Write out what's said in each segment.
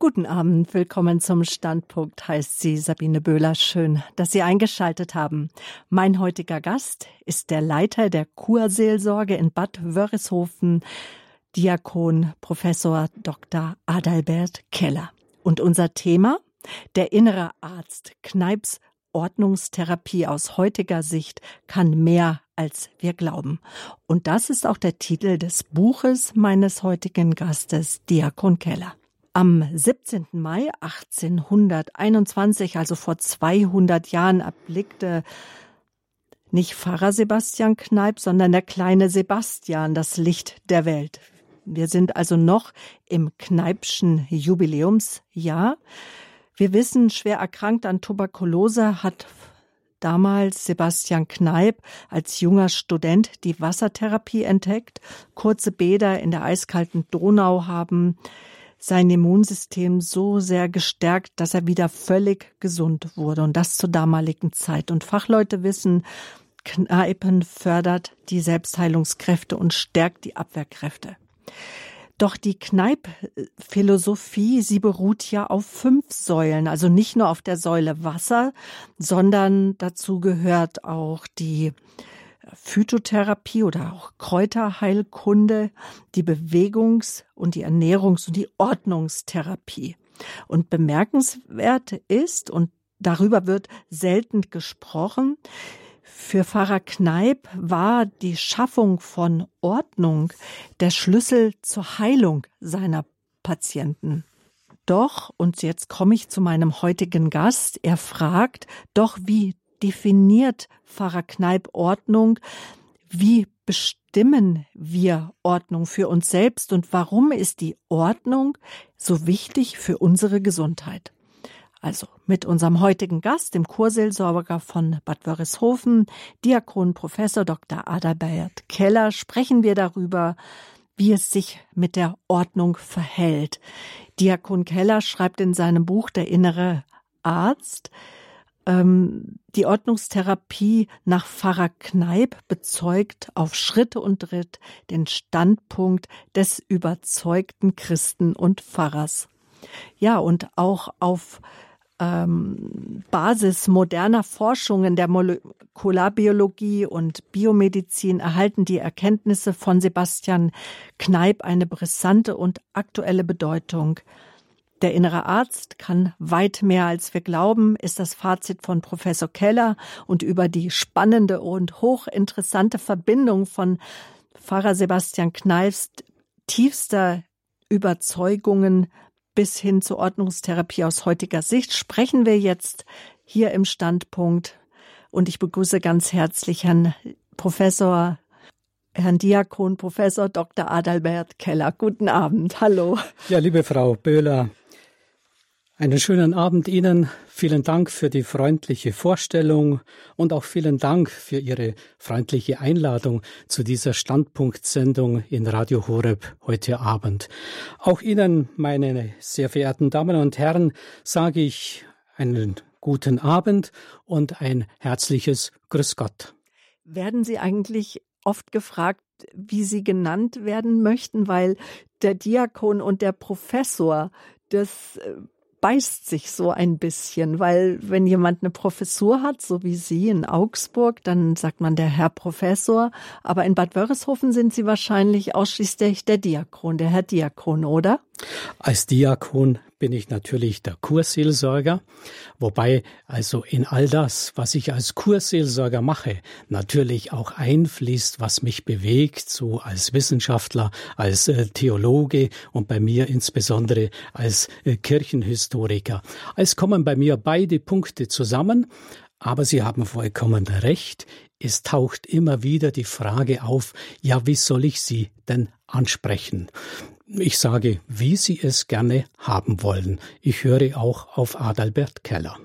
Guten Abend, willkommen zum Standpunkt, heißt sie Sabine Böhler. Schön, dass Sie eingeschaltet haben. Mein heutiger Gast ist der Leiter der Kurseelsorge in Bad Wörishofen, Diakon Professor Dr. Adalbert Keller. Und unser Thema? Der innere Arzt Kneips Ordnungstherapie aus heutiger Sicht kann mehr als wir glauben. Und das ist auch der Titel des Buches meines heutigen Gastes, Diakon Keller. Am 17. Mai 1821, also vor 200 Jahren, erblickte nicht Pfarrer Sebastian Kneip, sondern der kleine Sebastian das Licht der Welt. Wir sind also noch im Kneipschen Jubiläumsjahr. Wir wissen, schwer erkrankt an Tuberkulose hat damals Sebastian Kneip als junger Student die Wassertherapie entdeckt. Kurze Bäder in der eiskalten Donau haben sein Immunsystem so sehr gestärkt, dass er wieder völlig gesund wurde. Und das zur damaligen Zeit. Und Fachleute wissen, Kneipen fördert die Selbstheilungskräfte und stärkt die Abwehrkräfte. Doch die Kneip-Philosophie, sie beruht ja auf fünf Säulen, also nicht nur auf der Säule Wasser, sondern dazu gehört auch die Phytotherapie oder auch Kräuterheilkunde, die Bewegungs- und die Ernährungs- und die Ordnungstherapie. Und bemerkenswert ist, und darüber wird selten gesprochen, für Pfarrer Kneip war die Schaffung von Ordnung der Schlüssel zur Heilung seiner Patienten. Doch, und jetzt komme ich zu meinem heutigen Gast, er fragt, doch wie definiert Pfarrer Kneip Ordnung? Wie bestimmen wir Ordnung für uns selbst und warum ist die Ordnung so wichtig für unsere Gesundheit? Also mit unserem heutigen Gast, dem Kurseelsorger von Bad Wörishofen, Diakon Professor Dr. Adalbert Keller, sprechen wir darüber, wie es sich mit der Ordnung verhält. Diakon Keller schreibt in seinem Buch Der innere Arzt, die Ordnungstherapie nach Pfarrer Kneip bezeugt auf Schritt und Tritt den Standpunkt des überzeugten Christen und Pfarrers. Ja, und auch auf ähm, Basis moderner Forschungen der Molekularbiologie und Biomedizin erhalten die Erkenntnisse von Sebastian Kneip eine brisante und aktuelle Bedeutung. Der innere Arzt kann weit mehr als wir glauben, ist das Fazit von Professor Keller und über die spannende und hochinteressante Verbindung von Pfarrer Sebastian Kneips tiefster Überzeugungen bis hin zur Ordnungstherapie aus heutiger Sicht sprechen wir jetzt hier im Standpunkt. Und ich begrüße ganz herzlich Herrn Professor Herrn Diakon Professor Dr. Adalbert Keller. Guten Abend. Hallo. Ja, liebe Frau Böhler, einen schönen Abend Ihnen. Vielen Dank für die freundliche Vorstellung und auch vielen Dank für Ihre freundliche Einladung zu dieser Standpunktsendung in Radio Horeb heute Abend. Auch Ihnen, meine sehr verehrten Damen und Herren, sage ich einen guten Abend und ein herzliches Grüß Gott. Werden Sie eigentlich oft gefragt, wie Sie genannt werden möchten, weil der Diakon und der Professor, das äh, beißt sich so ein bisschen, weil wenn jemand eine Professur hat, so wie Sie in Augsburg, dann sagt man der Herr Professor, aber in Bad Wörishofen sind Sie wahrscheinlich ausschließlich der Diakon, der Herr Diakon, oder? Als Diakon bin ich natürlich der Kurseelsorger, wobei also in all das, was ich als Kurseelsorger mache, natürlich auch einfließt, was mich bewegt, so als Wissenschaftler, als äh, Theologe und bei mir insbesondere als äh, Kirchenhistoriker. Es kommen bei mir beide Punkte zusammen, aber Sie haben vollkommen recht. Es taucht immer wieder die Frage auf, ja, wie soll ich Sie denn ansprechen? Ich sage, wie Sie es gerne haben wollen. Ich höre auch auf Adalbert Keller.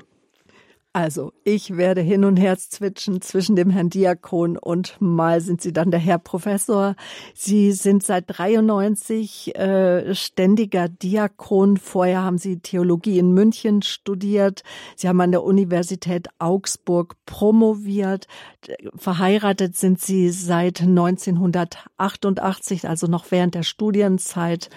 Also, ich werde hin und her zwitschen zwischen dem Herrn Diakon und mal sind Sie dann der Herr Professor. Sie sind seit 93 äh, ständiger Diakon. Vorher haben Sie Theologie in München studiert. Sie haben an der Universität Augsburg promoviert. Verheiratet sind Sie seit 1988, also noch während der Studienzeit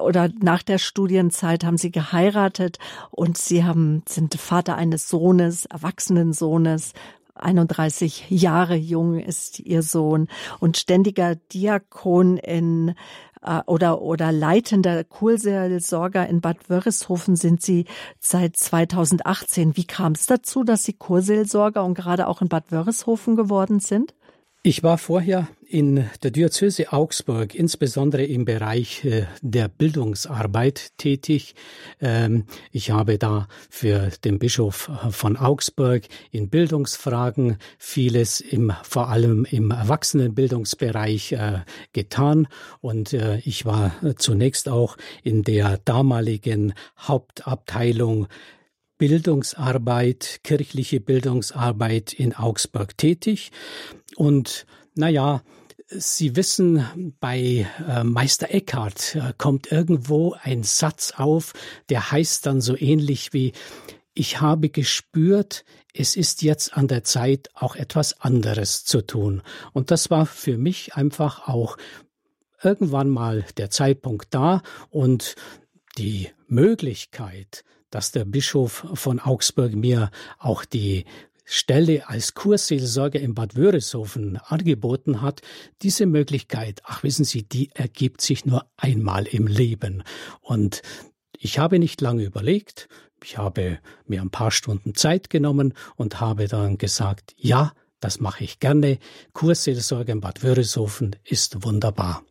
oder nach der Studienzeit haben Sie geheiratet und Sie haben, sind Vater eines Sohnes eines erwachsenen Sohnes. 31 Jahre jung ist ihr Sohn und ständiger Diakon in äh, oder oder leitender Kurseelsorger in Bad Wörishofen sind Sie seit 2018. Wie kam es dazu, dass Sie Kurseelsorger und gerade auch in Bad Wörishofen geworden sind? Ich war vorher in der Diözese Augsburg, insbesondere im Bereich äh, der Bildungsarbeit tätig. Ähm, ich habe da für den Bischof von Augsburg in Bildungsfragen vieles im, vor allem im Erwachsenenbildungsbereich äh, getan. Und äh, ich war zunächst auch in der damaligen Hauptabteilung Bildungsarbeit, kirchliche Bildungsarbeit in Augsburg tätig. Und naja, Sie wissen, bei äh, Meister Eckhart äh, kommt irgendwo ein Satz auf, der heißt dann so ähnlich wie Ich habe gespürt, es ist jetzt an der Zeit, auch etwas anderes zu tun. Und das war für mich einfach auch irgendwann mal der Zeitpunkt da und die Möglichkeit, dass der Bischof von Augsburg mir auch die Stelle als Kurseelsorger in Bad Wörishofen angeboten hat, diese Möglichkeit, ach wissen Sie, die ergibt sich nur einmal im Leben. Und ich habe nicht lange überlegt, ich habe mir ein paar Stunden Zeit genommen und habe dann gesagt, ja, das mache ich gerne. Kurseelsorger in Bad Wörishofen ist wunderbar.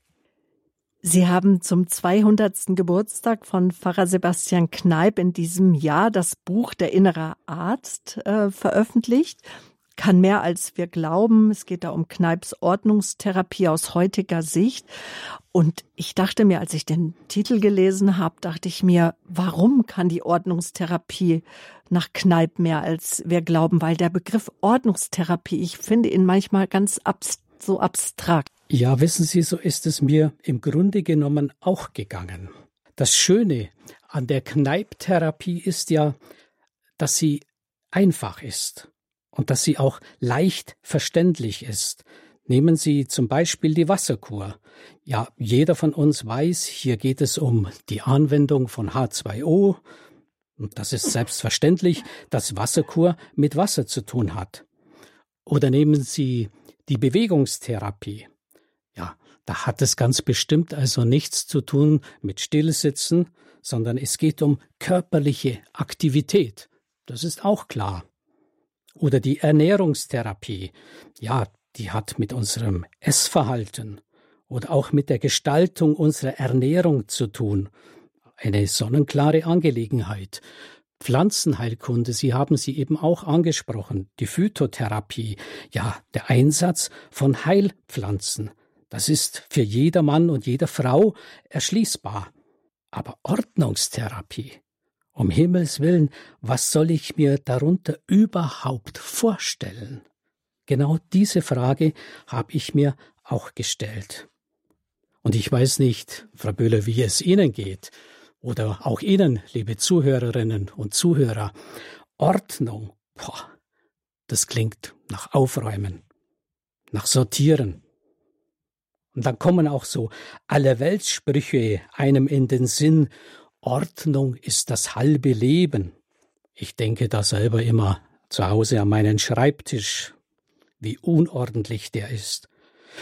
Sie haben zum 200. Geburtstag von Pfarrer Sebastian Kneip in diesem Jahr das Buch Der innere Arzt äh, veröffentlicht. Kann mehr als wir glauben. Es geht da um Kneips Ordnungstherapie aus heutiger Sicht. Und ich dachte mir, als ich den Titel gelesen habe, dachte ich mir, warum kann die Ordnungstherapie nach Kneip mehr als wir glauben? Weil der Begriff Ordnungstherapie, ich finde ihn manchmal ganz abstrakt so abstrakt. Ja, wissen Sie, so ist es mir im Grunde genommen auch gegangen. Das Schöne an der Kneiptherapie ist ja, dass sie einfach ist und dass sie auch leicht verständlich ist. Nehmen Sie zum Beispiel die Wasserkur. Ja, jeder von uns weiß, hier geht es um die Anwendung von H2O. Und das ist selbstverständlich, dass Wasserkur mit Wasser zu tun hat. Oder nehmen Sie die Bewegungstherapie. Ja, da hat es ganz bestimmt also nichts zu tun mit Stillsitzen, sondern es geht um körperliche Aktivität. Das ist auch klar. Oder die Ernährungstherapie. Ja, die hat mit unserem Essverhalten oder auch mit der Gestaltung unserer Ernährung zu tun. Eine sonnenklare Angelegenheit. Pflanzenheilkunde, Sie haben sie eben auch angesprochen, die Phytotherapie, ja, der Einsatz von Heilpflanzen. Das ist für jeder Mann und jede Frau erschließbar. Aber Ordnungstherapie, um Himmels willen, was soll ich mir darunter überhaupt vorstellen? Genau diese Frage habe ich mir auch gestellt. Und ich weiß nicht, Frau Böhler, wie es Ihnen geht oder auch Ihnen, liebe Zuhörerinnen und Zuhörer, Ordnung, boah, das klingt nach Aufräumen, nach Sortieren. Und dann kommen auch so alle Weltsprüche einem in den Sinn, Ordnung ist das halbe Leben. Ich denke da selber immer zu Hause an meinen Schreibtisch, wie unordentlich der ist.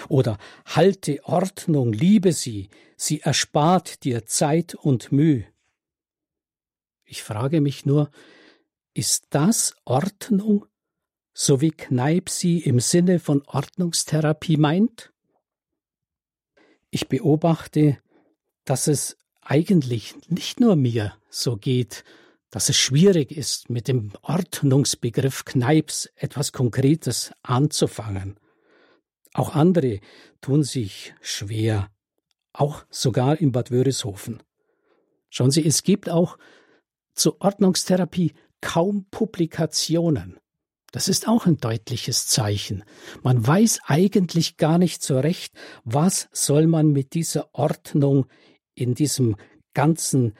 Oder halte Ordnung, liebe sie, sie erspart dir Zeit und Mühe. Ich frage mich nur, ist das Ordnung, so wie Kneip sie im Sinne von Ordnungstherapie meint? Ich beobachte, dass es eigentlich nicht nur mir so geht, dass es schwierig ist, mit dem Ordnungsbegriff Kneips etwas Konkretes anzufangen. Auch andere tun sich schwer, auch sogar in Bad Wörishofen. Schauen Sie, es gibt auch zur Ordnungstherapie kaum Publikationen. Das ist auch ein deutliches Zeichen. Man weiß eigentlich gar nicht so recht, was soll man mit dieser Ordnung in diesem ganzen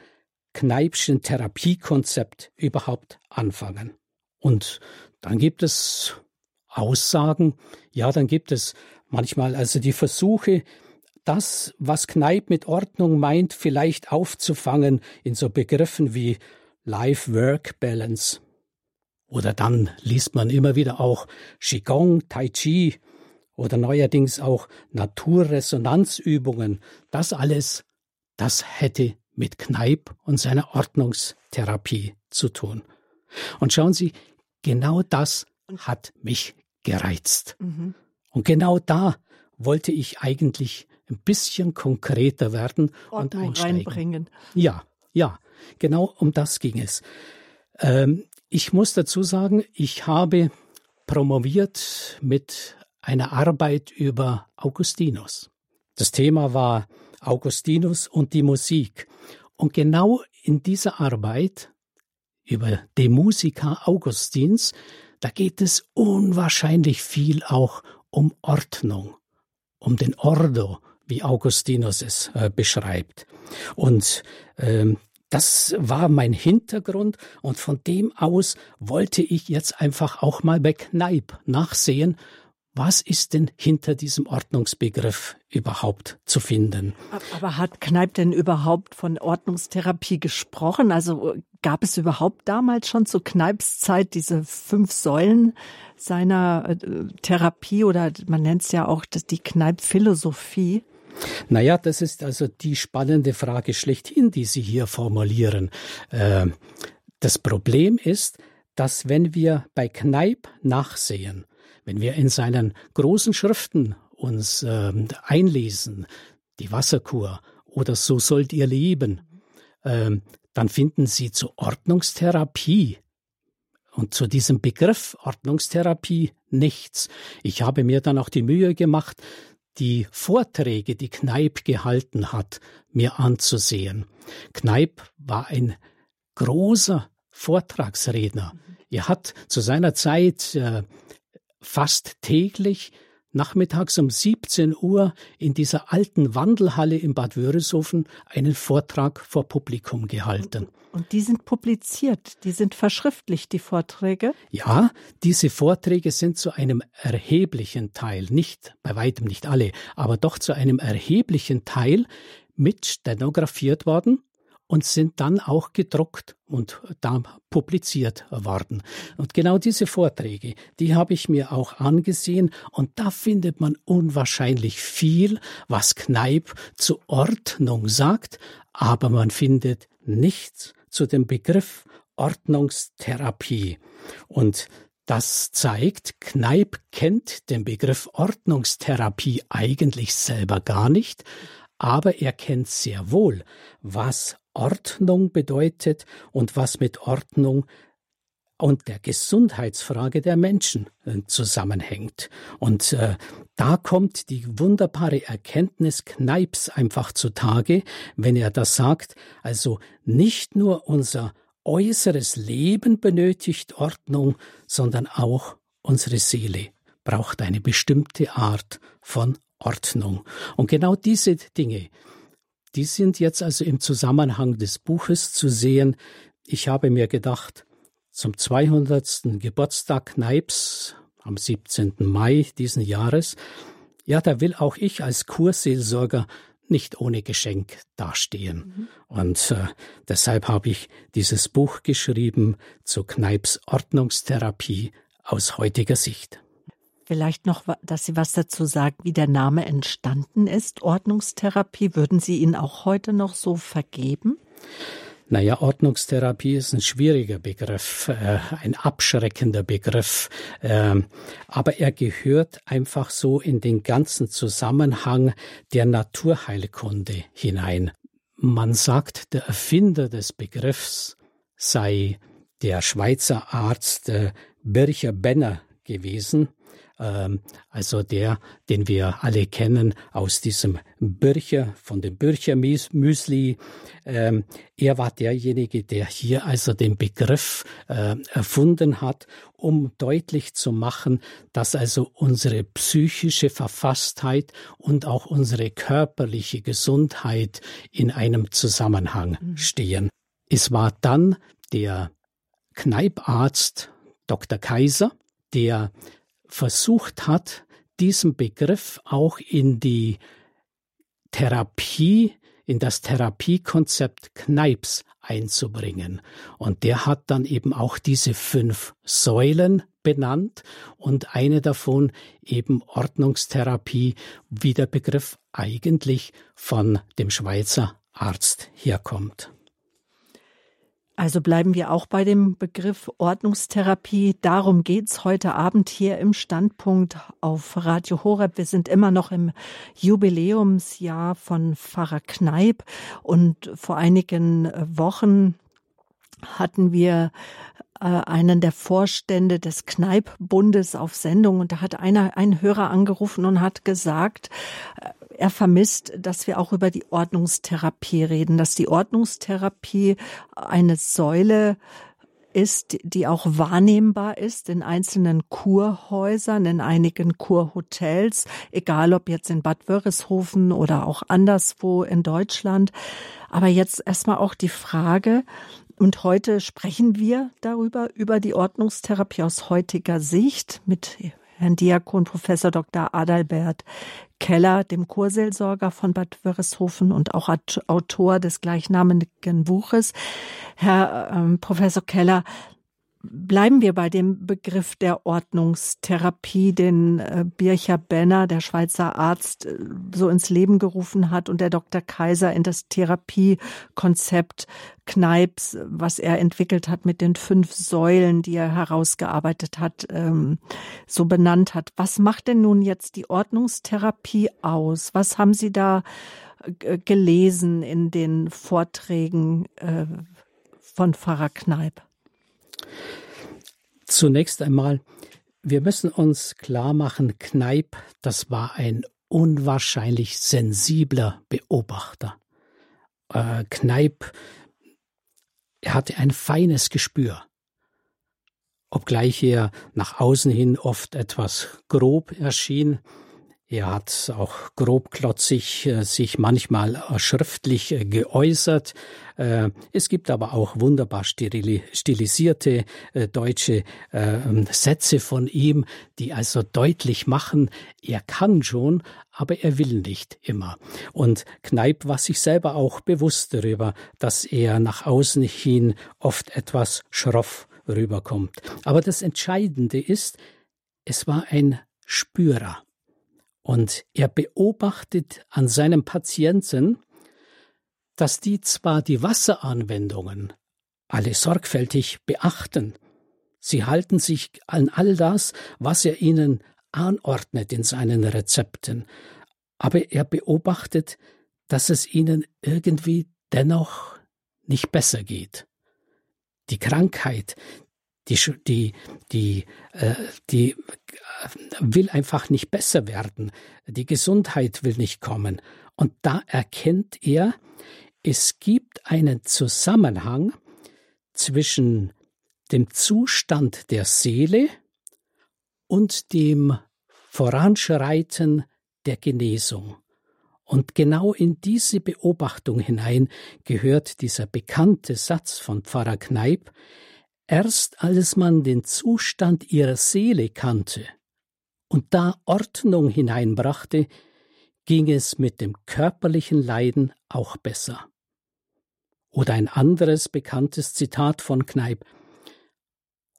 Kneipschen Therapiekonzept überhaupt anfangen. Und dann gibt es Aussagen, ja, dann gibt es manchmal also die Versuche, das, was Kneip mit Ordnung meint, vielleicht aufzufangen in so Begriffen wie Life-Work-Balance. Oder dann liest man immer wieder auch Qigong, Tai Chi oder neuerdings auch Naturresonanzübungen. Das alles, das hätte mit Kneip und seiner Ordnungstherapie zu tun. Und schauen Sie, genau das hat mich gereizt. Mhm. Und genau da wollte ich eigentlich ein bisschen konkreter werden Ordnung und einsteigen. reinbringen. Ja, ja, genau um das ging es. Ähm, ich muss dazu sagen, ich habe promoviert mit einer Arbeit über Augustinus. Das Thema war Augustinus und die Musik. Und genau in dieser Arbeit über die Musica Augustins, da geht es unwahrscheinlich viel auch um Ordnung, um den Ordo, wie Augustinus es äh, beschreibt. Und ähm, das war mein Hintergrund und von dem aus wollte ich jetzt einfach auch mal bei Kneip nachsehen, was ist denn hinter diesem Ordnungsbegriff überhaupt zu finden? Aber hat Kneip denn überhaupt von Ordnungstherapie gesprochen? Also gab es überhaupt damals schon zu Kneips Zeit diese fünf Säulen seiner äh, Therapie oder man nennt es ja auch die Kneip-Philosophie? Naja, das ist also die spannende Frage schlechthin, die Sie hier formulieren. Äh, das Problem ist, dass wenn wir bei Kneip nachsehen, wenn wir in seinen großen Schriften uns äh, einlesen, die Wasserkur oder so sollt ihr leben, äh, dann finden Sie zur Ordnungstherapie und zu diesem Begriff Ordnungstherapie nichts. Ich habe mir dann auch die Mühe gemacht, die Vorträge, die Kneip gehalten hat, mir anzusehen. Kneip war ein großer Vortragsredner. Er hat zu seiner Zeit äh, fast täglich nachmittags um 17 Uhr in dieser alten Wandelhalle in Bad Wörishofen einen Vortrag vor Publikum gehalten. Und die sind publiziert, die sind verschriftlicht, die Vorträge? Ja, diese Vorträge sind zu einem erheblichen Teil, nicht bei weitem nicht alle, aber doch zu einem erheblichen Teil mit stenografiert worden und sind dann auch gedruckt und da publiziert worden. Und genau diese Vorträge, die habe ich mir auch angesehen und da findet man unwahrscheinlich viel, was Kneip zur Ordnung sagt, aber man findet nichts zu dem Begriff Ordnungstherapie. Und das zeigt, Kneip kennt den Begriff Ordnungstherapie eigentlich selber gar nicht, aber er kennt sehr wohl, was Ordnung bedeutet und was mit Ordnung und der Gesundheitsfrage der Menschen äh, zusammenhängt. Und äh, da kommt die wunderbare Erkenntnis Kneips einfach zutage, wenn er das sagt, also nicht nur unser äußeres Leben benötigt Ordnung, sondern auch unsere Seele braucht eine bestimmte Art von Ordnung. Und genau diese Dinge, die sind jetzt also im Zusammenhang des Buches zu sehen. Ich habe mir gedacht, zum 200. Geburtstag Kneips am 17. Mai diesen Jahres, ja, da will auch ich als Kurseelsorger nicht ohne Geschenk dastehen. Mhm. Und äh, deshalb habe ich dieses Buch geschrieben zu Kneips Ordnungstherapie aus heutiger Sicht. Vielleicht noch, dass Sie was dazu sagen, wie der Name entstanden ist. Ordnungstherapie, würden Sie ihn auch heute noch so vergeben? Naja, Ordnungstherapie ist ein schwieriger Begriff, äh, ein abschreckender Begriff, äh, aber er gehört einfach so in den ganzen Zusammenhang der Naturheilkunde hinein. Man sagt, der Erfinder des Begriffs sei der Schweizer Arzt äh, Bircher Benner gewesen, also der, den wir alle kennen aus diesem Bircher, von dem Bircher Müsli. Ähm, er war derjenige, der hier also den Begriff äh, erfunden hat, um deutlich zu machen, dass also unsere psychische Verfasstheit und auch unsere körperliche Gesundheit in einem Zusammenhang mhm. stehen. Es war dann der Kneiparzt Dr. Kaiser, der versucht hat, diesen Begriff auch in die Therapie, in das Therapiekonzept Kneips einzubringen. Und der hat dann eben auch diese fünf Säulen benannt und eine davon eben Ordnungstherapie, wie der Begriff eigentlich von dem Schweizer Arzt herkommt. Also bleiben wir auch bei dem Begriff Ordnungstherapie. Darum geht's heute Abend hier im Standpunkt auf Radio Horeb. Wir sind immer noch im Jubiläumsjahr von Pfarrer Kneip und vor einigen Wochen hatten wir äh, einen der Vorstände des Kneippbundes auf Sendung und da hat einer, ein Hörer angerufen und hat gesagt, er vermisst, dass wir auch über die Ordnungstherapie reden, dass die Ordnungstherapie eine Säule ist, die auch wahrnehmbar ist in einzelnen Kurhäusern, in einigen Kurhotels, egal ob jetzt in Bad Wörishofen oder auch anderswo in Deutschland. Aber jetzt erstmal auch die Frage, und heute sprechen wir darüber, über die Ordnungstherapie aus heutiger Sicht mit Herrn Diakon Professor Dr. Adalbert Keller, dem Kurseelsorger von Bad Wörishofen und auch Autor des gleichnamigen Buches. Herr ähm, Professor Keller, Bleiben wir bei dem Begriff der Ordnungstherapie, den äh, Bircher Benner, der Schweizer Arzt, äh, so ins Leben gerufen hat und der Dr. Kaiser in das Therapiekonzept Kneips, was er entwickelt hat mit den fünf Säulen, die er herausgearbeitet hat, ähm, so benannt hat. Was macht denn nun jetzt die Ordnungstherapie aus? Was haben Sie da äh, gelesen in den Vorträgen von Pfarrer Kneip? Zunächst einmal, wir müssen uns klar machen, Kneip, das war ein unwahrscheinlich sensibler Beobachter. Äh, Kneip, er hatte ein feines Gespür. Obgleich er nach außen hin oft etwas grob erschien, er hat auch grobklotzig äh, sich manchmal äh, schriftlich äh, geäußert. Äh, es gibt aber auch wunderbar stilisierte äh, deutsche ähm, Sätze von ihm, die also deutlich machen, er kann schon, aber er will nicht immer. Und Kneip war sich selber auch bewusst darüber, dass er nach außen hin oft etwas schroff rüberkommt. Aber das Entscheidende ist, es war ein Spürer. Und er beobachtet an seinem Patienten, dass die zwar die Wasseranwendungen alle sorgfältig beachten, sie halten sich an all das, was er ihnen anordnet in seinen Rezepten, aber er beobachtet, dass es ihnen irgendwie dennoch nicht besser geht. Die Krankheit, die, die, die, äh, die äh, will einfach nicht besser werden. Die Gesundheit will nicht kommen. Und da erkennt er, es gibt einen Zusammenhang zwischen dem Zustand der Seele und dem Voranschreiten der Genesung. Und genau in diese Beobachtung hinein gehört dieser bekannte Satz von Pfarrer Kneip, Erst als man den Zustand ihrer Seele kannte und da Ordnung hineinbrachte, ging es mit dem körperlichen Leiden auch besser. Oder ein anderes bekanntes Zitat von Kneip.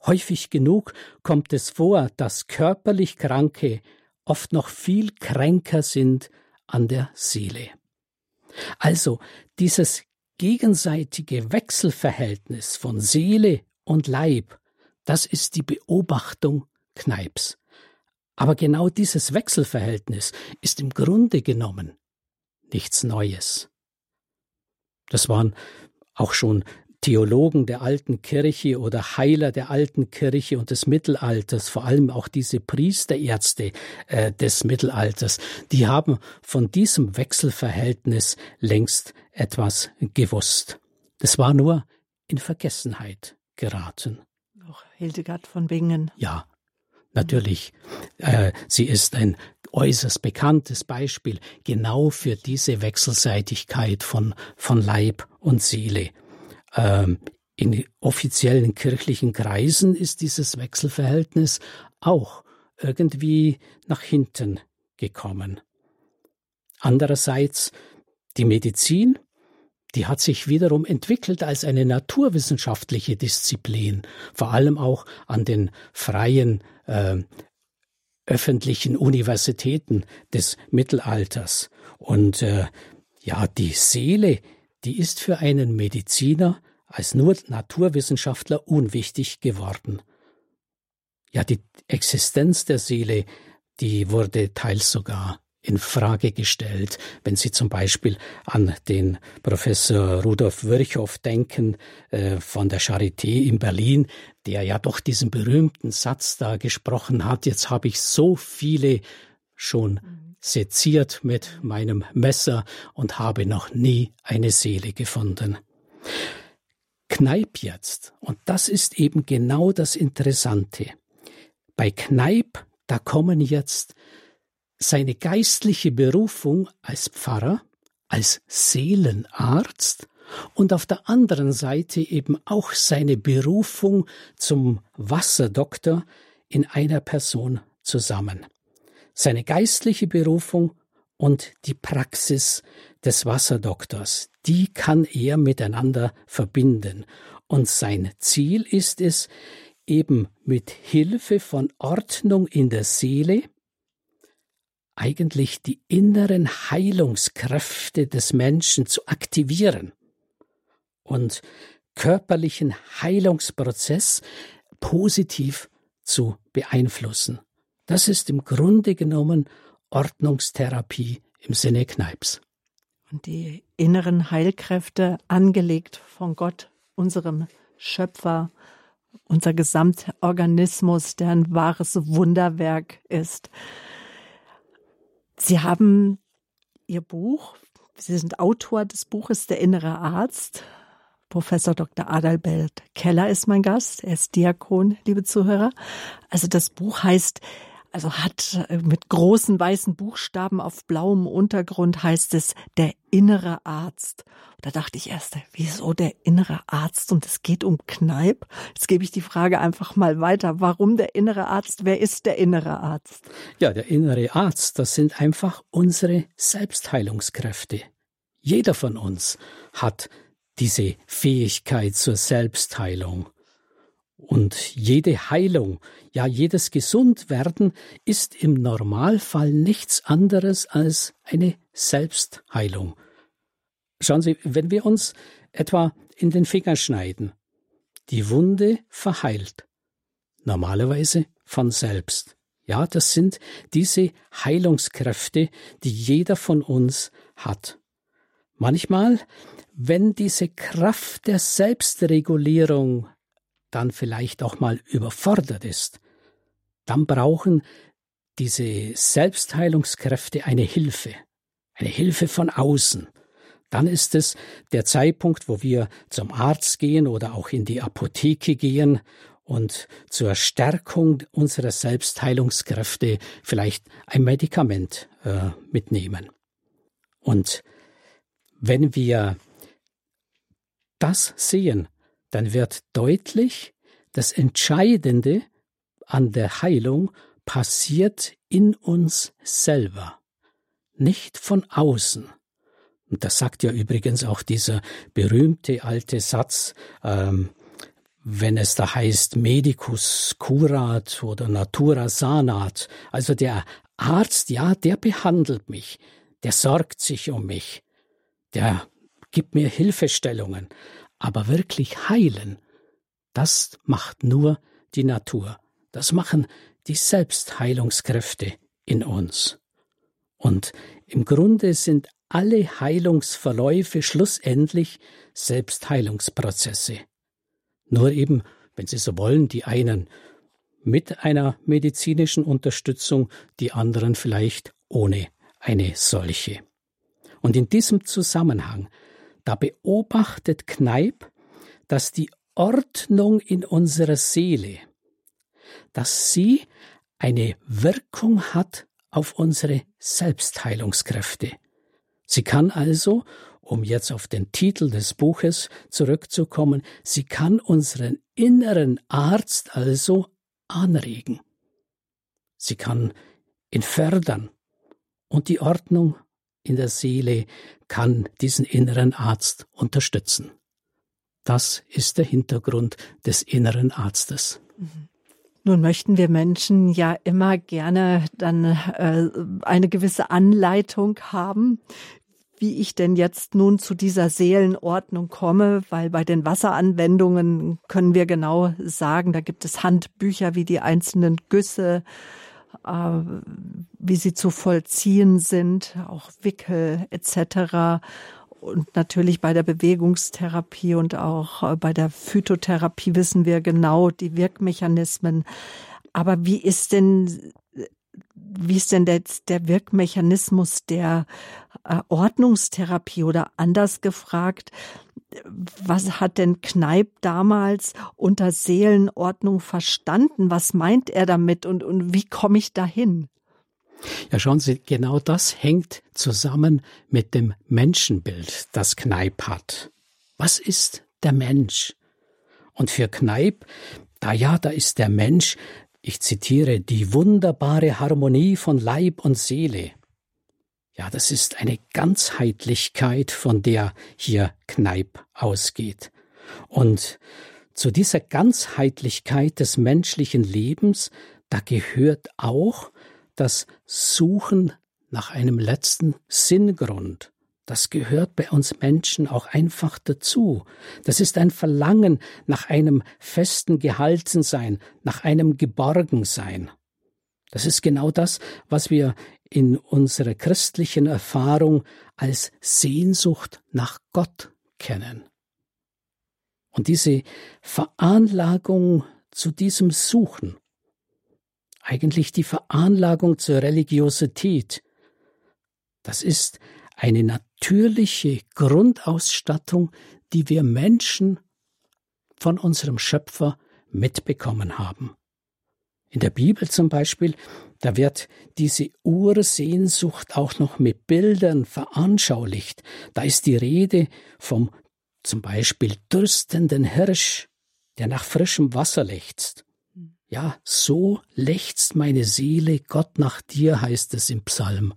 Häufig genug kommt es vor, dass körperlich Kranke oft noch viel kränker sind an der Seele. Also dieses gegenseitige Wechselverhältnis von Seele und Leib, das ist die Beobachtung Kneips. Aber genau dieses Wechselverhältnis ist im Grunde genommen nichts Neues. Das waren auch schon Theologen der alten Kirche oder Heiler der alten Kirche und des Mittelalters, vor allem auch diese Priesterärzte äh, des Mittelalters, die haben von diesem Wechselverhältnis längst etwas gewusst. Das war nur in Vergessenheit geraten. Auch Hildegard von Bingen. Ja, natürlich. Äh, sie ist ein äußerst bekanntes Beispiel genau für diese Wechselseitigkeit von, von Leib und Seele. Ähm, in offiziellen kirchlichen Kreisen ist dieses Wechselverhältnis auch irgendwie nach hinten gekommen. Andererseits die Medizin, die hat sich wiederum entwickelt als eine naturwissenschaftliche Disziplin, vor allem auch an den freien äh, öffentlichen Universitäten des Mittelalters. Und äh, ja, die Seele, die ist für einen Mediziner als nur Naturwissenschaftler unwichtig geworden. Ja, die Existenz der Seele, die wurde teils sogar in Frage gestellt, wenn Sie zum Beispiel an den Professor Rudolf Virchow denken äh, von der Charité in Berlin, der ja doch diesen berühmten Satz da gesprochen hat, jetzt habe ich so viele schon seziert mit meinem Messer und habe noch nie eine Seele gefunden. Kneip jetzt, und das ist eben genau das Interessante. Bei Kneip, da kommen jetzt seine geistliche Berufung als Pfarrer, als Seelenarzt und auf der anderen Seite eben auch seine Berufung zum Wasserdoktor in einer Person zusammen. Seine geistliche Berufung und die Praxis des Wasserdoktors, die kann er miteinander verbinden. Und sein Ziel ist es, eben mit Hilfe von Ordnung in der Seele eigentlich die inneren Heilungskräfte des Menschen zu aktivieren und körperlichen Heilungsprozess positiv zu beeinflussen. Das ist im Grunde genommen Ordnungstherapie im Sinne Kneips. Und die inneren Heilkräfte angelegt von Gott, unserem Schöpfer, unser Gesamtorganismus, der ein wahres Wunderwerk ist. Sie haben Ihr Buch, Sie sind Autor des Buches Der innere Arzt. Professor Dr. Adalbert Keller ist mein Gast. Er ist Diakon, liebe Zuhörer. Also das Buch heißt also hat äh, mit großen weißen Buchstaben auf blauem Untergrund heißt es der innere Arzt. Da dachte ich erst, wieso der innere Arzt? Und es geht um Kneip. Jetzt gebe ich die Frage einfach mal weiter. Warum der innere Arzt? Wer ist der innere Arzt? Ja, der innere Arzt, das sind einfach unsere Selbstheilungskräfte. Jeder von uns hat diese Fähigkeit zur Selbstheilung. Und jede Heilung, ja jedes Gesundwerden ist im Normalfall nichts anderes als eine Selbstheilung. Schauen Sie, wenn wir uns etwa in den Finger schneiden, die Wunde verheilt, normalerweise von selbst. Ja, das sind diese Heilungskräfte, die jeder von uns hat. Manchmal, wenn diese Kraft der Selbstregulierung dann vielleicht auch mal überfordert ist, dann brauchen diese Selbstheilungskräfte eine Hilfe, eine Hilfe von außen. Dann ist es der Zeitpunkt, wo wir zum Arzt gehen oder auch in die Apotheke gehen und zur Stärkung unserer Selbstheilungskräfte vielleicht ein Medikament äh, mitnehmen. Und wenn wir das sehen, dann wird deutlich, das Entscheidende an der Heilung passiert in uns selber, nicht von außen. Und das sagt ja übrigens auch dieser berühmte alte Satz, ähm, wenn es da heißt Medicus curat oder Natura sanat, also der Arzt, ja, der behandelt mich, der sorgt sich um mich, der gibt mir Hilfestellungen, aber wirklich heilen, das macht nur die Natur. Das machen die Selbstheilungskräfte in uns. Und Im Grunde sind alle Heilungsverläufe schlussendlich Selbstheilungsprozesse. Nur eben, wenn Sie so wollen, die einen mit einer medizinischen Unterstützung, die anderen vielleicht ohne eine solche. Und in diesem Zusammenhang, da beobachtet Kneip, dass die Ordnung in unserer Seele, dass sie eine Wirkung hat auf unsere Selbstheilungskräfte. Sie kann also, um jetzt auf den Titel des Buches zurückzukommen, sie kann unseren inneren Arzt also anregen. Sie kann ihn fördern und die Ordnung in der Seele kann diesen inneren Arzt unterstützen. Das ist der Hintergrund des inneren Arztes. Mhm. Nun möchten wir Menschen ja immer gerne dann äh, eine gewisse Anleitung haben, wie ich denn jetzt nun zu dieser Seelenordnung komme, weil bei den Wasseranwendungen können wir genau sagen, da gibt es Handbücher, wie die einzelnen Güsse, wie sie zu vollziehen sind, auch Wickel etc und natürlich bei der Bewegungstherapie und auch äh, bei der Phytotherapie wissen wir genau die Wirkmechanismen. Aber wie ist denn, wie ist denn der, der Wirkmechanismus der äh, Ordnungstherapie oder anders gefragt, was hat denn Kneip damals unter Seelenordnung verstanden? Was meint er damit und, und wie komme ich dahin? Ja, schauen Sie, genau das hängt zusammen mit dem Menschenbild, das Kneip hat. Was ist der Mensch? Und für Kneip, da ja, da ist der Mensch, ich zitiere, die wunderbare Harmonie von Leib und Seele. Ja, das ist eine Ganzheitlichkeit, von der hier Kneip ausgeht. Und zu dieser Ganzheitlichkeit des menschlichen Lebens, da gehört auch das Suchen nach einem letzten Sinngrund. Das gehört bei uns Menschen auch einfach dazu. Das ist ein Verlangen nach einem festen Gehaltensein, nach einem Geborgensein. Das ist genau das, was wir in unserer christlichen Erfahrung als Sehnsucht nach Gott kennen. Und diese Veranlagung zu diesem Suchen, eigentlich die Veranlagung zur Religiosität. Das ist eine natürliche Grundausstattung, die wir Menschen von unserem Schöpfer mitbekommen haben. In der Bibel zum Beispiel, da wird diese Ursehnsucht auch noch mit Bildern veranschaulicht. Da ist die Rede vom zum Beispiel dürstenden Hirsch, der nach frischem Wasser lechzt. Ja, so lechzt meine Seele Gott nach dir, heißt es im Psalm.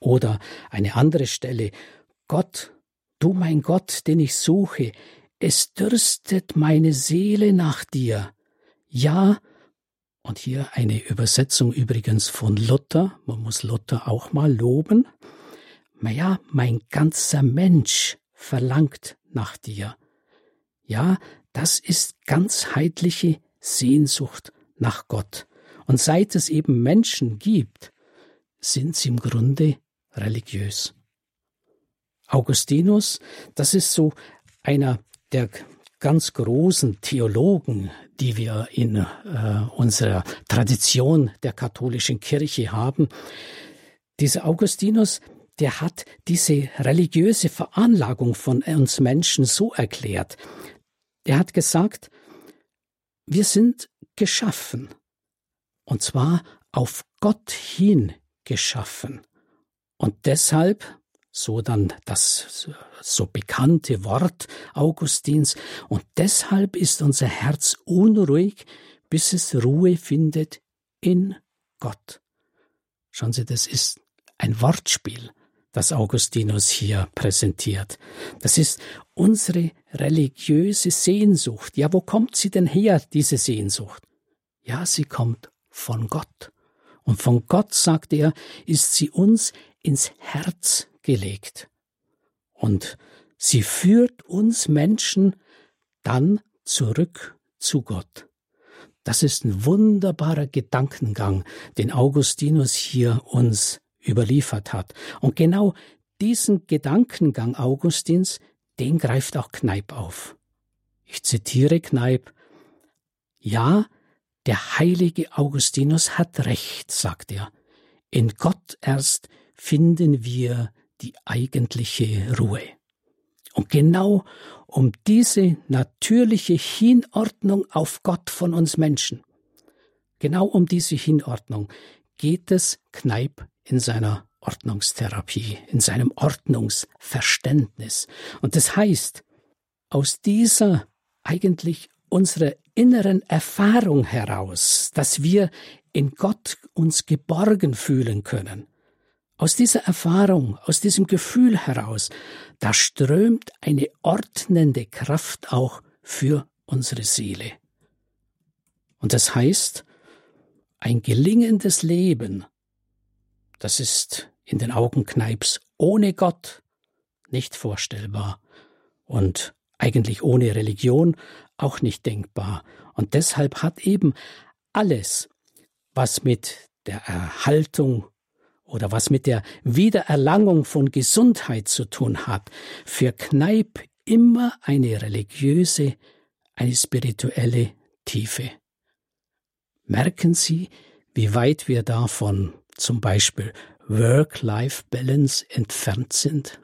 Oder eine andere Stelle, Gott, du mein Gott, den ich suche, es dürstet meine Seele nach dir. Ja, und hier eine Übersetzung übrigens von Luther, man muss Luther auch mal loben. Ja, mein ganzer Mensch verlangt nach dir. Ja, das ist ganzheitliche Sehnsucht nach Gott. Und seit es eben Menschen gibt, sind sie im Grunde religiös. Augustinus, das ist so einer der ganz großen Theologen, die wir in äh, unserer Tradition der katholischen Kirche haben. Dieser Augustinus, der hat diese religiöse Veranlagung von uns Menschen so erklärt. Er hat gesagt, wir sind geschaffen, und zwar auf Gott hin geschaffen. Und deshalb, so dann das so bekannte Wort Augustins, und deshalb ist unser Herz unruhig, bis es Ruhe findet in Gott. Schauen Sie, das ist ein Wortspiel das Augustinus hier präsentiert. Das ist unsere religiöse Sehnsucht. Ja, wo kommt sie denn her, diese Sehnsucht? Ja, sie kommt von Gott. Und von Gott, sagt er, ist sie uns ins Herz gelegt. Und sie führt uns Menschen dann zurück zu Gott. Das ist ein wunderbarer Gedankengang, den Augustinus hier uns überliefert hat. Und genau diesen Gedankengang Augustins, den greift auch Kneip auf. Ich zitiere Kneip, ja, der heilige Augustinus hat recht, sagt er. In Gott erst finden wir die eigentliche Ruhe. Und genau um diese natürliche Hinordnung auf Gott von uns Menschen, genau um diese Hinordnung geht es Kneip in seiner Ordnungstherapie, in seinem Ordnungsverständnis. Und das heißt, aus dieser eigentlich unserer inneren Erfahrung heraus, dass wir in Gott uns geborgen fühlen können, aus dieser Erfahrung, aus diesem Gefühl heraus, da strömt eine ordnende Kraft auch für unsere Seele. Und das heißt, ein gelingendes Leben, das ist in den Augen Kneips ohne Gott nicht vorstellbar und eigentlich ohne Religion auch nicht denkbar. Und deshalb hat eben alles, was mit der Erhaltung oder was mit der Wiedererlangung von Gesundheit zu tun hat, für Kneip immer eine religiöse, eine spirituelle Tiefe. Merken Sie, wie weit wir davon zum Beispiel Work-Life-Balance entfernt sind?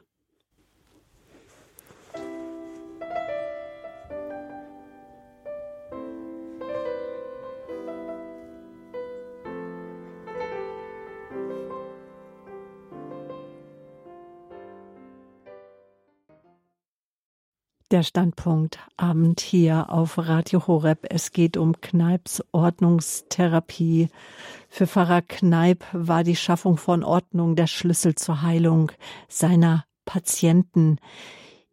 Der Standpunkt Abend hier auf Radio Horeb. Es geht um Kneips Ordnungstherapie. Für Pfarrer Kneip war die Schaffung von Ordnung der Schlüssel zur Heilung seiner Patienten.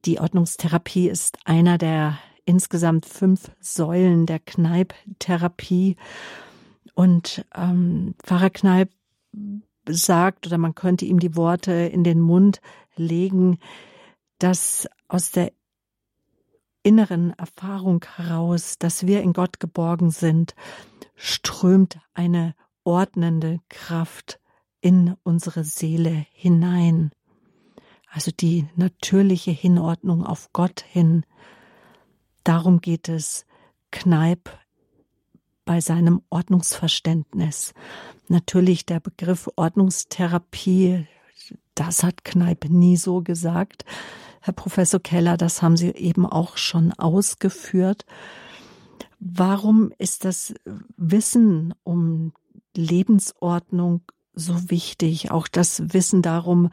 Die Ordnungstherapie ist einer der insgesamt fünf Säulen der Kneip-Therapie. Und ähm, Pfarrer Kneip sagt, oder man könnte ihm die Worte in den Mund legen, dass aus der inneren Erfahrung heraus, dass wir in Gott geborgen sind, strömt eine ordnende Kraft in unsere Seele hinein. Also die natürliche Hinordnung auf Gott hin. Darum geht es Kneip bei seinem Ordnungsverständnis. Natürlich der Begriff Ordnungstherapie, das hat Kneip nie so gesagt, Herr Professor Keller, das haben Sie eben auch schon ausgeführt. Warum ist das Wissen um Lebensordnung so wichtig? Auch das Wissen darum,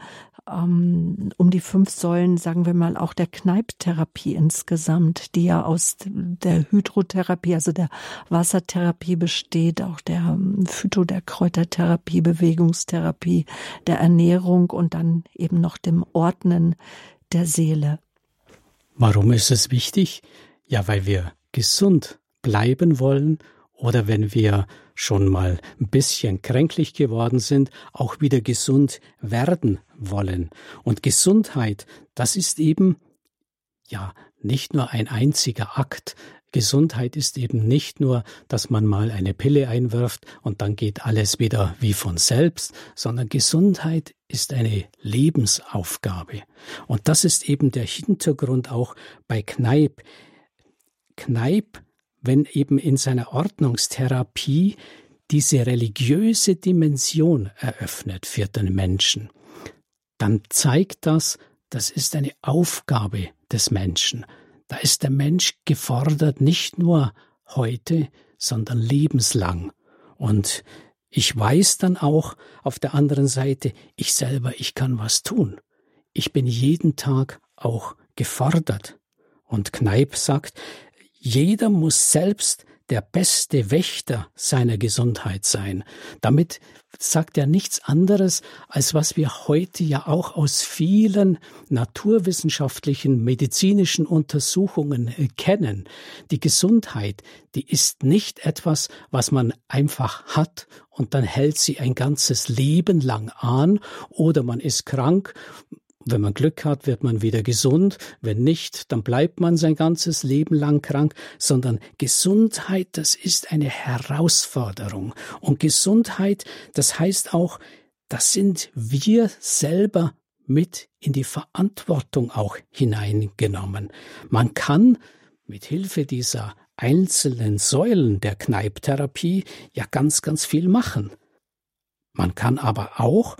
ähm, um die fünf Säulen, sagen wir mal, auch der Kneiptherapie insgesamt, die ja aus der Hydrotherapie, also der Wassertherapie besteht, auch der ähm, Phyto, der Kräutertherapie, Bewegungstherapie, der Ernährung und dann eben noch dem Ordnen der Seele. Warum ist es wichtig? Ja, weil wir gesund bleiben wollen oder wenn wir schon mal ein bisschen kränklich geworden sind, auch wieder gesund werden wollen. Und Gesundheit, das ist eben ja nicht nur ein einziger Akt, Gesundheit ist eben nicht nur, dass man mal eine Pille einwirft und dann geht alles wieder wie von selbst, sondern Gesundheit ist eine Lebensaufgabe. Und das ist eben der Hintergrund auch bei Kneip. Kneip, wenn eben in seiner Ordnungstherapie diese religiöse Dimension eröffnet für den Menschen, dann zeigt das, das ist eine Aufgabe des Menschen. Da ist der Mensch gefordert, nicht nur heute, sondern lebenslang. Und ich weiß dann auch auf der anderen Seite, ich selber, ich kann was tun. Ich bin jeden Tag auch gefordert. Und Kneip sagt, jeder muss selbst der beste Wächter seiner Gesundheit sein. Damit sagt er nichts anderes, als was wir heute ja auch aus vielen naturwissenschaftlichen, medizinischen Untersuchungen äh, kennen. Die Gesundheit, die ist nicht etwas, was man einfach hat und dann hält sie ein ganzes Leben lang an oder man ist krank, wenn man Glück hat, wird man wieder gesund. Wenn nicht, dann bleibt man sein ganzes Leben lang krank. Sondern Gesundheit, das ist eine Herausforderung. Und Gesundheit, das heißt auch, das sind wir selber mit in die Verantwortung auch hineingenommen. Man kann mit Hilfe dieser einzelnen Säulen der Kneiptherapie ja ganz, ganz viel machen. Man kann aber auch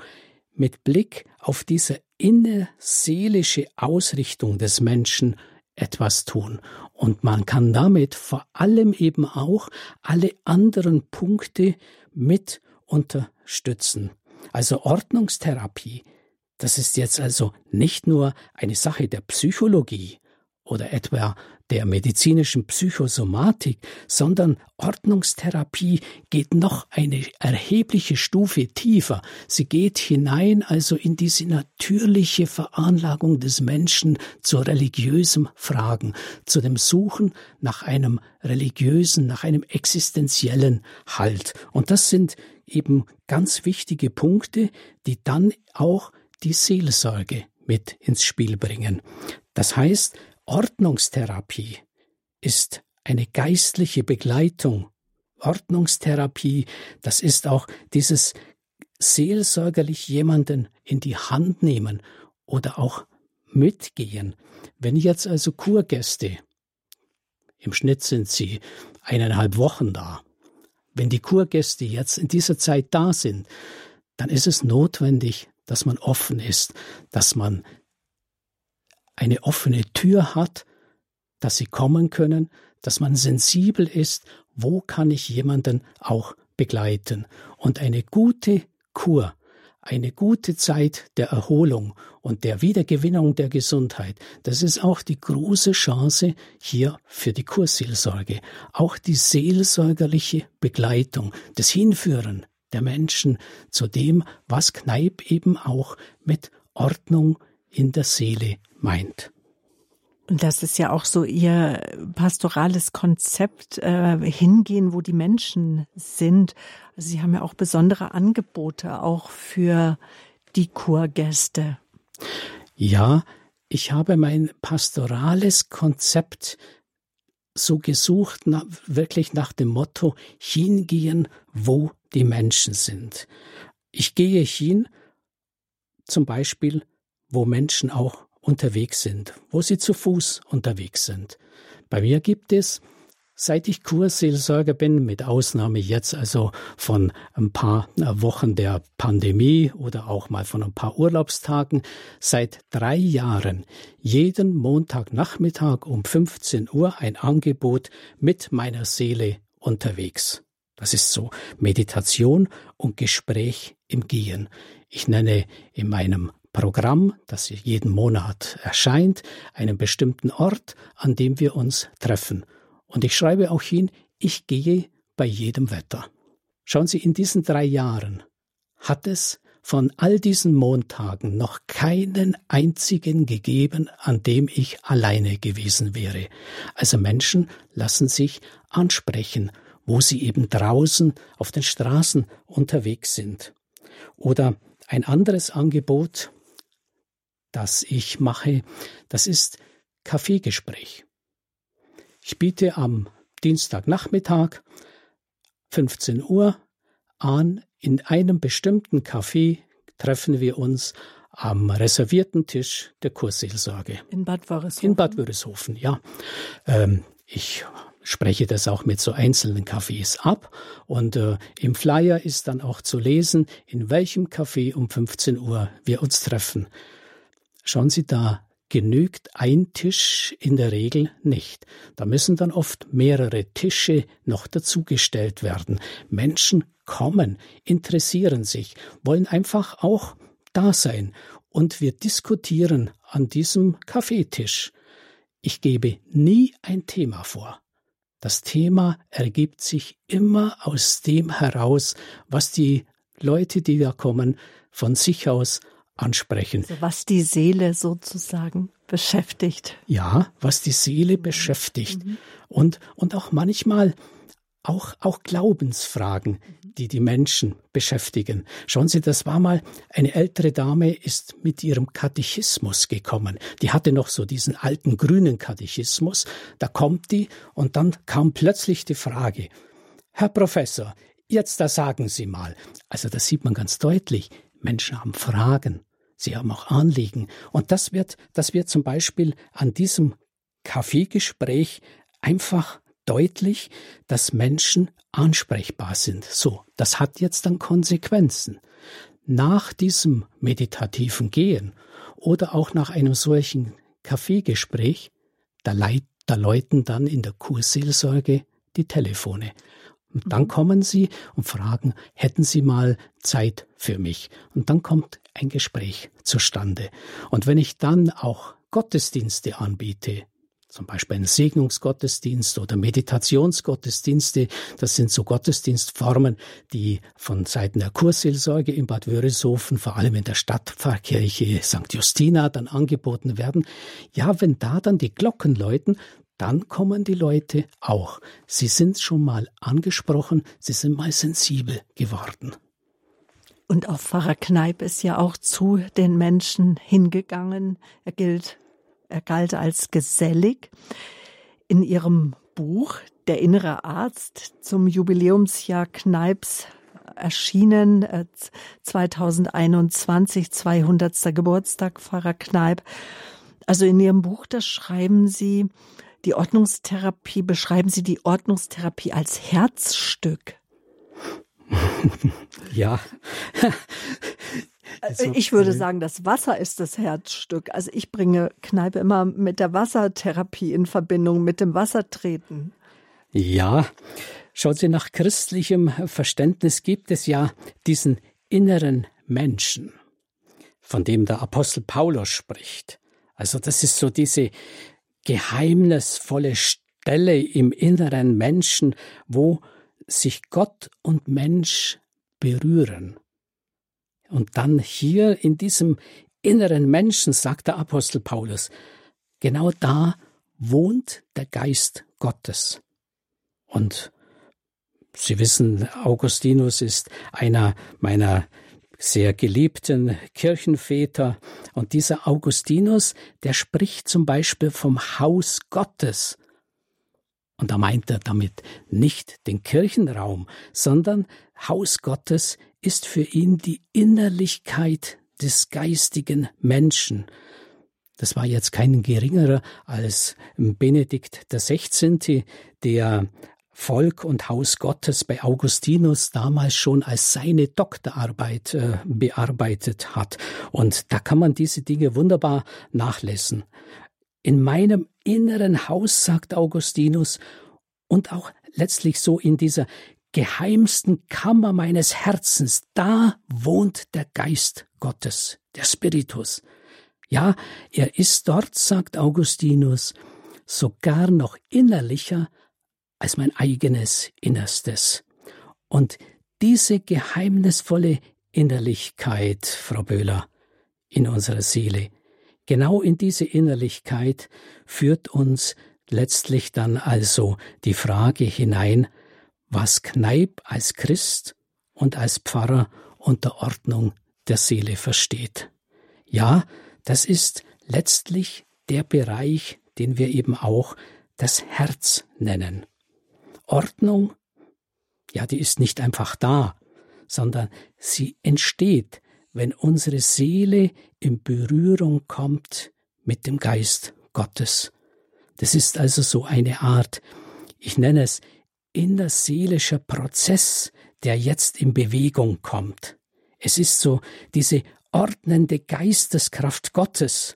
mit Blick auf diese innerseelische Ausrichtung des Menschen etwas tun. Und man kann damit vor allem eben auch alle anderen Punkte mit unterstützen. Also Ordnungstherapie, das ist jetzt also nicht nur eine Sache der Psychologie oder etwa der medizinischen Psychosomatik, sondern Ordnungstherapie geht noch eine erhebliche Stufe tiefer. Sie geht hinein also in diese natürliche Veranlagung des Menschen zu religiösem Fragen, zu dem Suchen nach einem religiösen, nach einem existenziellen Halt. Und das sind eben ganz wichtige Punkte, die dann auch die Seelsorge mit ins Spiel bringen. Das heißt, Ordnungstherapie ist eine geistliche Begleitung. Ordnungstherapie, das ist auch dieses seelsorgerlich jemanden in die Hand nehmen oder auch mitgehen. Wenn jetzt also Kurgäste, im Schnitt sind sie eineinhalb Wochen da, wenn die Kurgäste jetzt in dieser Zeit da sind, dann ist es notwendig, dass man offen ist, dass man eine offene Tür hat, dass sie kommen können, dass man sensibel ist, wo kann ich jemanden auch begleiten. Und eine gute Kur, eine gute Zeit der Erholung und der Wiedergewinnung der Gesundheit, das ist auch die große Chance hier für die Kurseelsorge. Auch die seelsorgerliche Begleitung, das Hinführen der Menschen zu dem, was Kneip eben auch mit Ordnung in der Seele meint. Und das ist ja auch so Ihr pastorales Konzept, äh, hingehen, wo die Menschen sind. Also Sie haben ja auch besondere Angebote, auch für die Kurgäste. Ja, ich habe mein pastorales Konzept so gesucht, na, wirklich nach dem Motto, hingehen, wo die Menschen sind. Ich gehe hin, zum Beispiel, wo Menschen auch unterwegs sind, wo sie zu Fuß unterwegs sind. Bei mir gibt es, seit ich Kurseelsorger bin, mit Ausnahme jetzt also von ein paar Wochen der Pandemie oder auch mal von ein paar Urlaubstagen, seit drei Jahren jeden Montagnachmittag um 15 Uhr ein Angebot mit meiner Seele unterwegs. Das ist so Meditation und Gespräch im Gehen. Ich nenne in meinem Programm, das jeden Monat erscheint, einen bestimmten Ort, an dem wir uns treffen. Und ich schreibe auch hin, ich gehe bei jedem Wetter. Schauen Sie, in diesen drei Jahren hat es von all diesen Montagen noch keinen einzigen gegeben, an dem ich alleine gewesen wäre. Also Menschen lassen sich ansprechen, wo sie eben draußen auf den Straßen unterwegs sind. Oder ein anderes Angebot, das ich mache, das ist Kaffeegespräch. Ich biete am Dienstagnachmittag 15 Uhr an, in einem bestimmten Café treffen wir uns am reservierten Tisch der Kursseelsorge. In Bad Wörishofen? In Bad Wörishofen, ja. Ähm, ich spreche das auch mit so einzelnen Cafés ab und äh, im Flyer ist dann auch zu lesen, in welchem Café um 15 Uhr wir uns treffen. Schauen Sie da, genügt ein Tisch in der Regel nicht. Da müssen dann oft mehrere Tische noch dazugestellt werden. Menschen kommen, interessieren sich, wollen einfach auch da sein. Und wir diskutieren an diesem Kaffeetisch. Ich gebe nie ein Thema vor. Das Thema ergibt sich immer aus dem heraus, was die Leute, die da kommen, von sich aus ansprechen. Also was die Seele sozusagen beschäftigt. Ja, was die Seele beschäftigt. Mhm. Und, und auch manchmal auch, auch Glaubensfragen, die die Menschen beschäftigen. Schauen Sie, das war mal eine ältere Dame ist mit ihrem Katechismus gekommen. Die hatte noch so diesen alten grünen Katechismus. Da kommt die und dann kam plötzlich die Frage, Herr Professor, jetzt da sagen Sie mal. Also da sieht man ganz deutlich, Menschen haben Fragen, sie haben auch Anliegen. Und das wird, das wird zum Beispiel an diesem Kaffeegespräch einfach deutlich, dass Menschen ansprechbar sind. So, das hat jetzt dann Konsequenzen. Nach diesem meditativen Gehen oder auch nach einem solchen Kaffeegespräch, da, da läuten dann in der Kurseelsorge die Telefone. Und dann mhm. kommen sie und fragen, hätten Sie mal Zeit für mich? Und dann kommt ein Gespräch zustande. Und wenn ich dann auch Gottesdienste anbiete, zum Beispiel einen Segnungsgottesdienst oder Meditationsgottesdienste. Das sind so Gottesdienstformen, die von Seiten der Kurseelsorge in Bad Wörishofen, vor allem in der Stadtpfarrkirche St. Justina, dann angeboten werden. Ja, wenn da dann die Glocken läuten, dann kommen die Leute auch. Sie sind schon mal angesprochen, sie sind mal sensibel geworden. Und auch Pfarrer Kneip ist ja auch zu den Menschen hingegangen. Er gilt er galt als gesellig. In ihrem Buch Der innere Arzt zum Jubiläumsjahr Kneips erschienen, 2021, äh, 200. Geburtstag Pfarrer Kneip. Also in Ihrem Buch, da schreiben Sie die Ordnungstherapie, beschreiben Sie die Ordnungstherapie als Herzstück. ja, also, ich würde sagen, das Wasser ist das Herzstück. Also ich bringe Kneipe immer mit der Wassertherapie in Verbindung, mit dem Wassertreten. Ja, schauen Sie, nach christlichem Verständnis gibt es ja diesen inneren Menschen, von dem der Apostel Paulus spricht. Also das ist so diese geheimnisvolle Stelle im inneren Menschen, wo sich Gott und Mensch berühren. Und dann hier in diesem inneren Menschen, sagt der Apostel Paulus, genau da wohnt der Geist Gottes. Und Sie wissen, Augustinus ist einer meiner sehr geliebten Kirchenväter. Und dieser Augustinus, der spricht zum Beispiel vom Haus Gottes. Und da meint er damit nicht den Kirchenraum, sondern Haus Gottes ist für ihn die Innerlichkeit des geistigen Menschen. Das war jetzt kein geringerer als Benedikt XVI., der Volk und Haus Gottes bei Augustinus damals schon als seine Doktorarbeit äh, bearbeitet hat. Und da kann man diese Dinge wunderbar nachlesen. In meinem inneren Haus, sagt Augustinus, und auch letztlich so in dieser geheimsten Kammer meines Herzens, da wohnt der Geist Gottes, der Spiritus. Ja, er ist dort, sagt Augustinus, sogar noch innerlicher als mein eigenes Innerstes. Und diese geheimnisvolle Innerlichkeit, Frau Böhler, in unserer Seele, genau in diese Innerlichkeit führt uns letztlich dann also die Frage hinein, was Kneip als Christ und als Pfarrer unter Ordnung der Seele versteht. Ja, das ist letztlich der Bereich, den wir eben auch das Herz nennen. Ordnung, ja, die ist nicht einfach da, sondern sie entsteht, wenn unsere Seele in Berührung kommt mit dem Geist Gottes. Das ist also so eine Art, ich nenne es innerseelischer Prozess, der jetzt in Bewegung kommt. Es ist so diese ordnende Geisteskraft Gottes,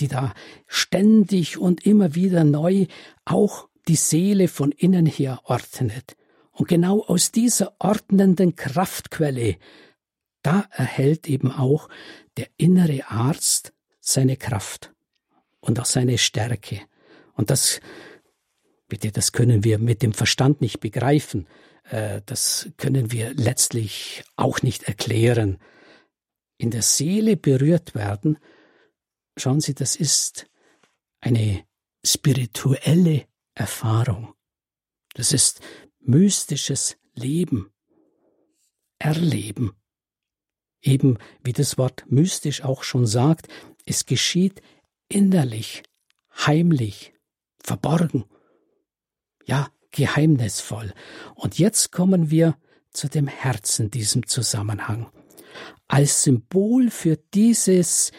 die da ständig und immer wieder neu auch die Seele von innen her ordnet. Und genau aus dieser ordnenden Kraftquelle, da erhält eben auch der innere Arzt seine Kraft und auch seine Stärke. Und das Bitte, das können wir mit dem Verstand nicht begreifen. Äh, das können wir letztlich auch nicht erklären. In der Seele berührt werden, schauen Sie, das ist eine spirituelle Erfahrung. Das ist mystisches Leben, Erleben. Eben wie das Wort mystisch auch schon sagt, es geschieht innerlich, heimlich, verborgen ja, geheimnisvoll. Und jetzt kommen wir zu dem Herzen diesem Zusammenhang. als Symbol für dieses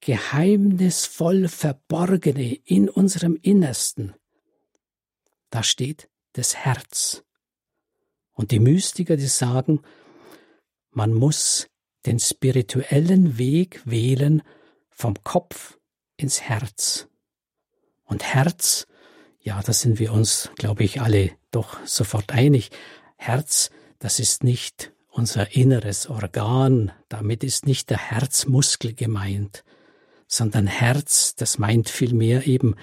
geheimnisvoll Verborgene in unserem Innersten. Da steht das Herz. Und die Mystiker, die sagen, man muss den spirituellen Weg wählen vom Kopf ins Herz. Und Herz, ja, da sind wir uns, glaube ich, alle doch sofort einig. Herz, das ist nicht unser inneres Organ, damit ist nicht der Herzmuskel gemeint, sondern Herz, das meint vielmehr eben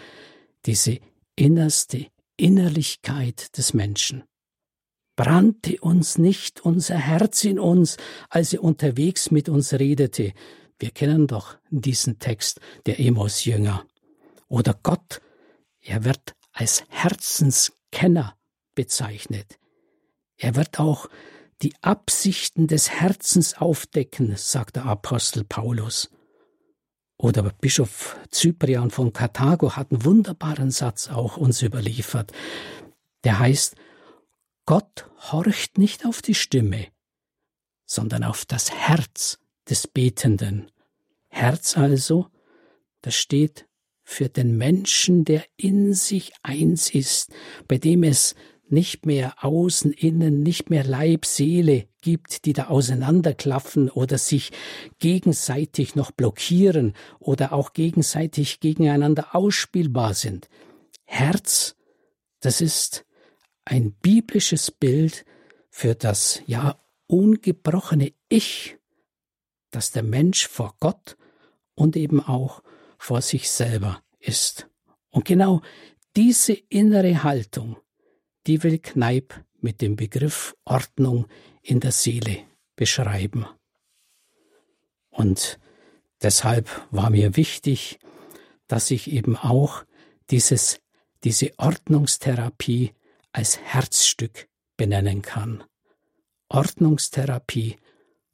diese innerste Innerlichkeit des Menschen. Brannte uns nicht unser Herz in uns, als er unterwegs mit uns redete? Wir kennen doch diesen Text der Emos-Jünger. Oder Gott, er wird als Herzenskenner bezeichnet. Er wird auch die Absichten des Herzens aufdecken, sagt der Apostel Paulus. Oder Bischof Cyprian von Karthago hat einen wunderbaren Satz auch uns überliefert. Der heißt, Gott horcht nicht auf die Stimme, sondern auf das Herz des Betenden. Herz also, das steht für den Menschen, der in sich eins ist, bei dem es nicht mehr außen, innen, nicht mehr Leib, Seele gibt, die da auseinanderklaffen oder sich gegenseitig noch blockieren oder auch gegenseitig gegeneinander ausspielbar sind. Herz, das ist ein biblisches Bild für das ja ungebrochene Ich, das der Mensch vor Gott und eben auch vor sich selber ist. Und genau diese innere Haltung, die will Kneip mit dem Begriff Ordnung in der Seele beschreiben. Und deshalb war mir wichtig, dass ich eben auch dieses, diese Ordnungstherapie als Herzstück benennen kann. Ordnungstherapie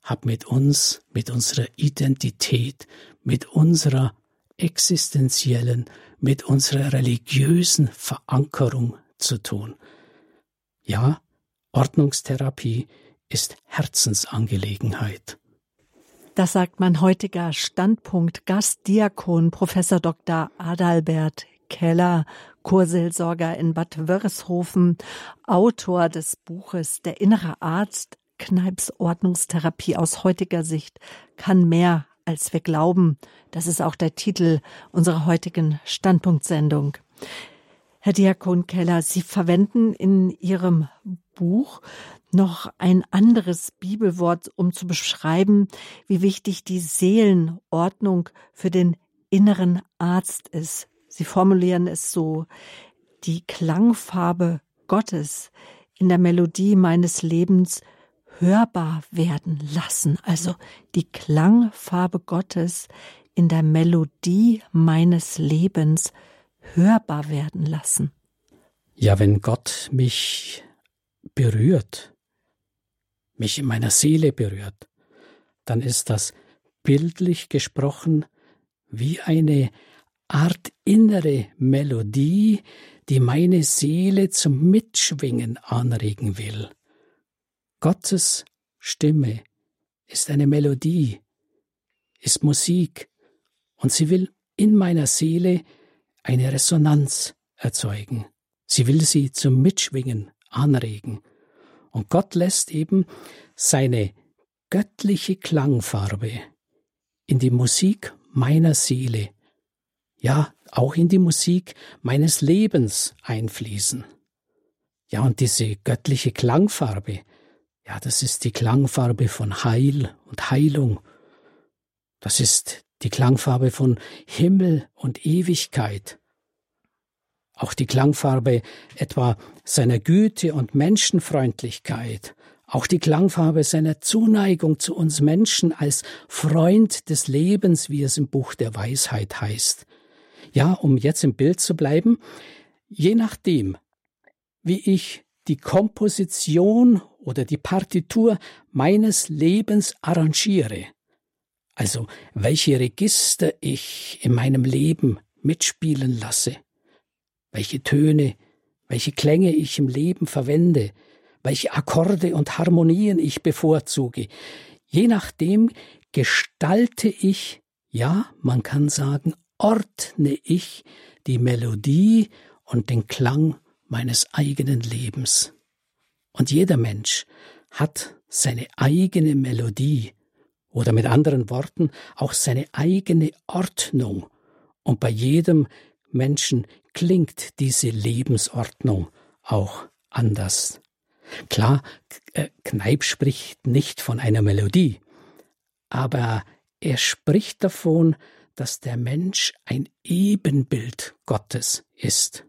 hat mit uns, mit unserer Identität, mit unserer existenziellen, mit unserer religiösen Verankerung zu tun. Ja, Ordnungstherapie ist Herzensangelegenheit. Das sagt mein heutiger Standpunkt Gastdiakon Professor Dr. Adalbert Keller, Kurseelsorger in Bad Wörishofen, Autor des Buches Der innere Arzt, Kneips Ordnungstherapie aus heutiger Sicht kann mehr als wir glauben. Das ist auch der Titel unserer heutigen Standpunktsendung. Herr Diakon Keller, Sie verwenden in Ihrem Buch noch ein anderes Bibelwort, um zu beschreiben, wie wichtig die Seelenordnung für den inneren Arzt ist. Sie formulieren es so, die Klangfarbe Gottes in der Melodie meines Lebens hörbar werden lassen. Also die Klangfarbe Gottes in der Melodie meines Lebens hörbar werden lassen. Ja, wenn Gott mich berührt, mich in meiner Seele berührt, dann ist das bildlich gesprochen wie eine Art innere Melodie, die meine Seele zum Mitschwingen anregen will. Gottes Stimme ist eine Melodie, ist Musik, und sie will in meiner Seele eine Resonanz erzeugen. Sie will sie zum Mitschwingen anregen. Und Gott lässt eben seine göttliche Klangfarbe in die Musik meiner Seele, ja auch in die Musik meines Lebens einfließen. Ja, und diese göttliche Klangfarbe, ja, das ist die Klangfarbe von Heil und Heilung. Das ist die Klangfarbe von Himmel und Ewigkeit, auch die Klangfarbe etwa seiner Güte und Menschenfreundlichkeit, auch die Klangfarbe seiner Zuneigung zu uns Menschen als Freund des Lebens, wie es im Buch der Weisheit heißt. Ja, um jetzt im Bild zu bleiben, je nachdem, wie ich die Komposition oder die Partitur meines Lebens arrangiere, also welche Register ich in meinem Leben mitspielen lasse, welche Töne, welche Klänge ich im Leben verwende, welche Akkorde und Harmonien ich bevorzuge, Je nachdem gestalte ich, ja, man kann sagen, ordne ich die Melodie und den Klang meines eigenen Lebens. Und jeder Mensch hat seine eigene Melodie oder mit anderen Worten auch seine eigene Ordnung. Und bei jedem Menschen klingt diese Lebensordnung auch anders. Klar, äh, Kneip spricht nicht von einer Melodie, aber er spricht davon, dass der Mensch ein Ebenbild Gottes ist.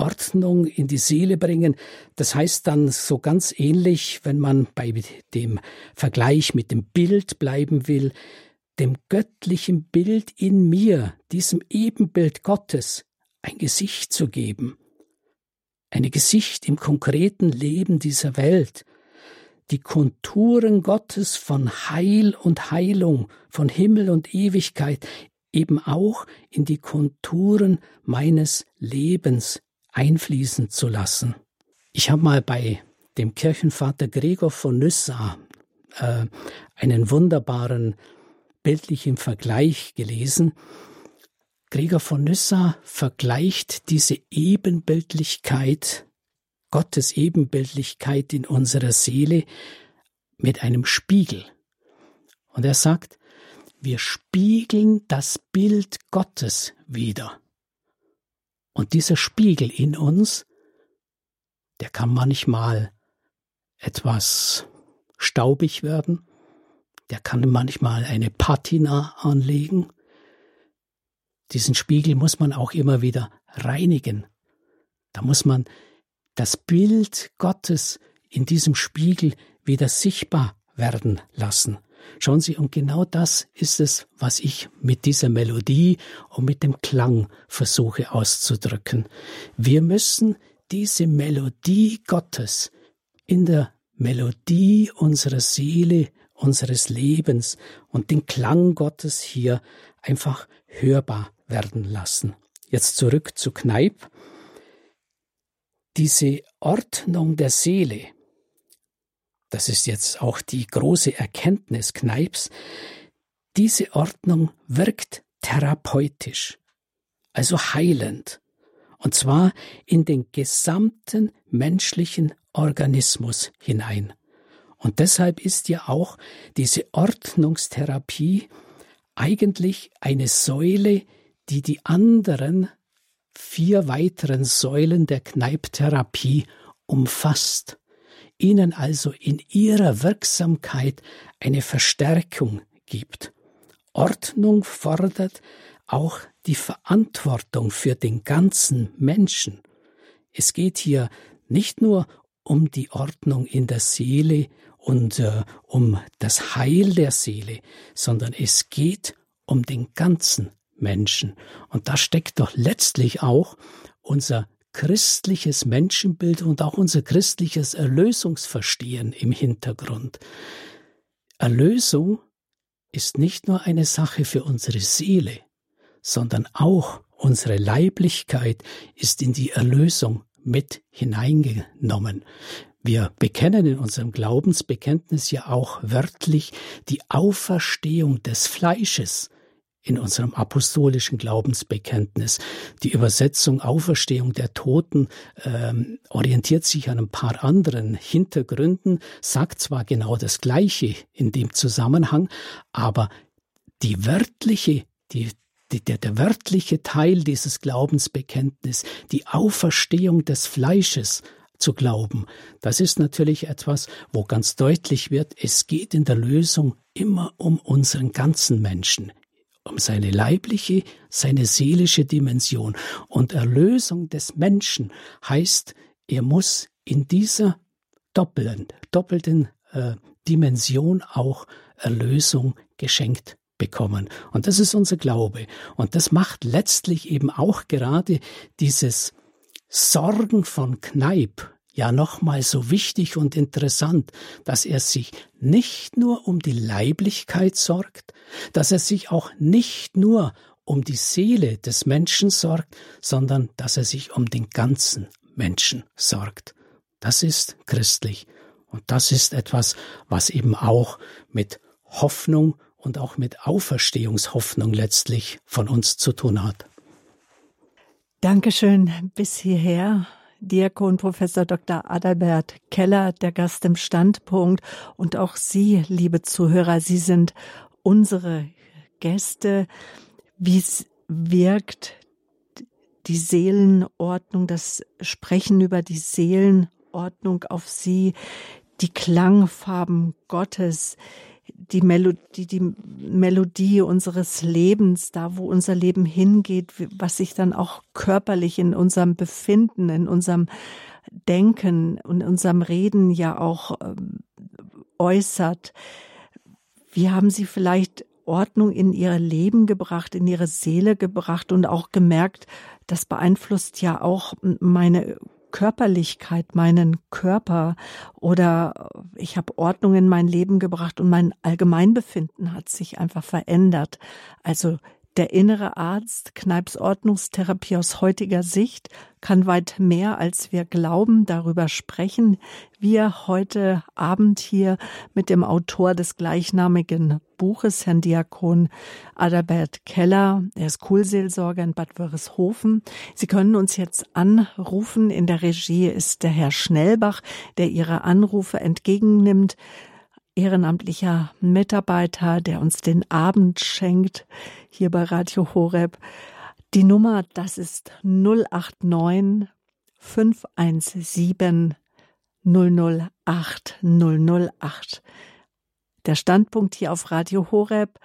Ordnung in die Seele bringen, das heißt dann so ganz ähnlich, wenn man bei dem Vergleich mit dem Bild bleiben will, dem göttlichen Bild in mir, diesem Ebenbild Gottes, ein Gesicht zu geben. Ein Gesicht im konkreten Leben dieser Welt, die Konturen Gottes von Heil und Heilung, von Himmel und Ewigkeit eben auch in die Konturen meines Lebens einfließen zu lassen. Ich habe mal bei dem Kirchenvater Gregor von Nyssa äh, einen wunderbaren bildlichen Vergleich gelesen. Gregor von Nyssa vergleicht diese Ebenbildlichkeit Gottes Ebenbildlichkeit in unserer Seele mit einem Spiegel. Und er sagt, wir spiegeln das Bild Gottes wieder. Und dieser Spiegel in uns, der kann manchmal etwas staubig werden, der kann manchmal eine Patina anlegen. Diesen Spiegel muss man auch immer wieder reinigen. Da muss man das Bild Gottes in diesem Spiegel wieder sichtbar werden lassen. Schauen Sie, und genau das ist es, was ich mit dieser Melodie und mit dem Klang versuche auszudrücken. Wir müssen diese Melodie Gottes in der Melodie unserer Seele, unseres Lebens und den Klang Gottes hier einfach hörbar werden lassen. Jetzt zurück zu Kneip diese Ordnung der Seele, das ist jetzt auch die große Erkenntnis Kneips, diese Ordnung wirkt therapeutisch, also heilend, und zwar in den gesamten menschlichen Organismus hinein. Und deshalb ist ja auch diese Ordnungstherapie eigentlich eine Säule, die die anderen vier weiteren Säulen der Kneiptherapie umfasst, ihnen also in ihrer Wirksamkeit eine Verstärkung gibt. Ordnung fordert auch die Verantwortung für den ganzen Menschen. Es geht hier nicht nur um die Ordnung in der Seele und äh, um das Heil der Seele, sondern es geht um den ganzen Menschen. Und da steckt doch letztlich auch unser christliches Menschenbild und auch unser christliches Erlösungsverstehen im Hintergrund. Erlösung ist nicht nur eine Sache für unsere Seele, sondern auch unsere Leiblichkeit ist in die Erlösung mit hineingenommen. Wir bekennen in unserem Glaubensbekenntnis ja auch wörtlich die Auferstehung des Fleisches in unserem apostolischen Glaubensbekenntnis. Die Übersetzung Auferstehung der Toten ähm, orientiert sich an ein paar anderen Hintergründen, sagt zwar genau das Gleiche in dem Zusammenhang, aber die wörtliche, die, die, der, der wörtliche Teil dieses Glaubensbekenntnis, die Auferstehung des Fleisches, zu glauben. Das ist natürlich etwas, wo ganz deutlich wird, es geht in der Lösung immer um unseren ganzen Menschen, um seine leibliche, seine seelische Dimension. Und Erlösung des Menschen heißt, er muss in dieser doppelten, doppelten äh, Dimension auch Erlösung geschenkt bekommen. Und das ist unser Glaube. Und das macht letztlich eben auch gerade dieses Sorgen von Kneip ja nochmal so wichtig und interessant, dass er sich nicht nur um die Leiblichkeit sorgt, dass er sich auch nicht nur um die Seele des Menschen sorgt, sondern dass er sich um den ganzen Menschen sorgt. Das ist christlich. Und das ist etwas, was eben auch mit Hoffnung und auch mit Auferstehungshoffnung letztlich von uns zu tun hat. Dankeschön bis hierher. Diakon Professor Dr. Adalbert Keller, der Gast im Standpunkt und auch Sie, liebe Zuhörer, Sie sind unsere Gäste. Wie wirkt die Seelenordnung, das Sprechen über die Seelenordnung auf Sie, die Klangfarben Gottes, die Melodie, die Melodie unseres Lebens, da wo unser Leben hingeht, was sich dann auch körperlich in unserem Befinden, in unserem Denken und in unserem Reden ja auch ähm, äußert. Wie haben Sie vielleicht Ordnung in Ihr Leben gebracht, in Ihre Seele gebracht und auch gemerkt, das beeinflusst ja auch meine Körperlichkeit, meinen Körper oder ich habe Ordnung in mein Leben gebracht und mein Allgemeinbefinden hat sich einfach verändert. Also der innere Arzt, Kneips Ordnungstherapie aus heutiger Sicht, kann weit mehr, als wir glauben, darüber sprechen. Wir heute Abend hier mit dem Autor des gleichnamigen Buches, Herrn Diakon Adalbert Keller. Er ist Kulseelsorger in Bad Wörishofen. Sie können uns jetzt anrufen. In der Regie ist der Herr Schnellbach, der Ihre Anrufe entgegennimmt ehrenamtlicher Mitarbeiter, der uns den Abend schenkt hier bei Radio Horeb. Die Nummer, das ist 089 517 008 008. Der Standpunkt hier auf Radio Horeb.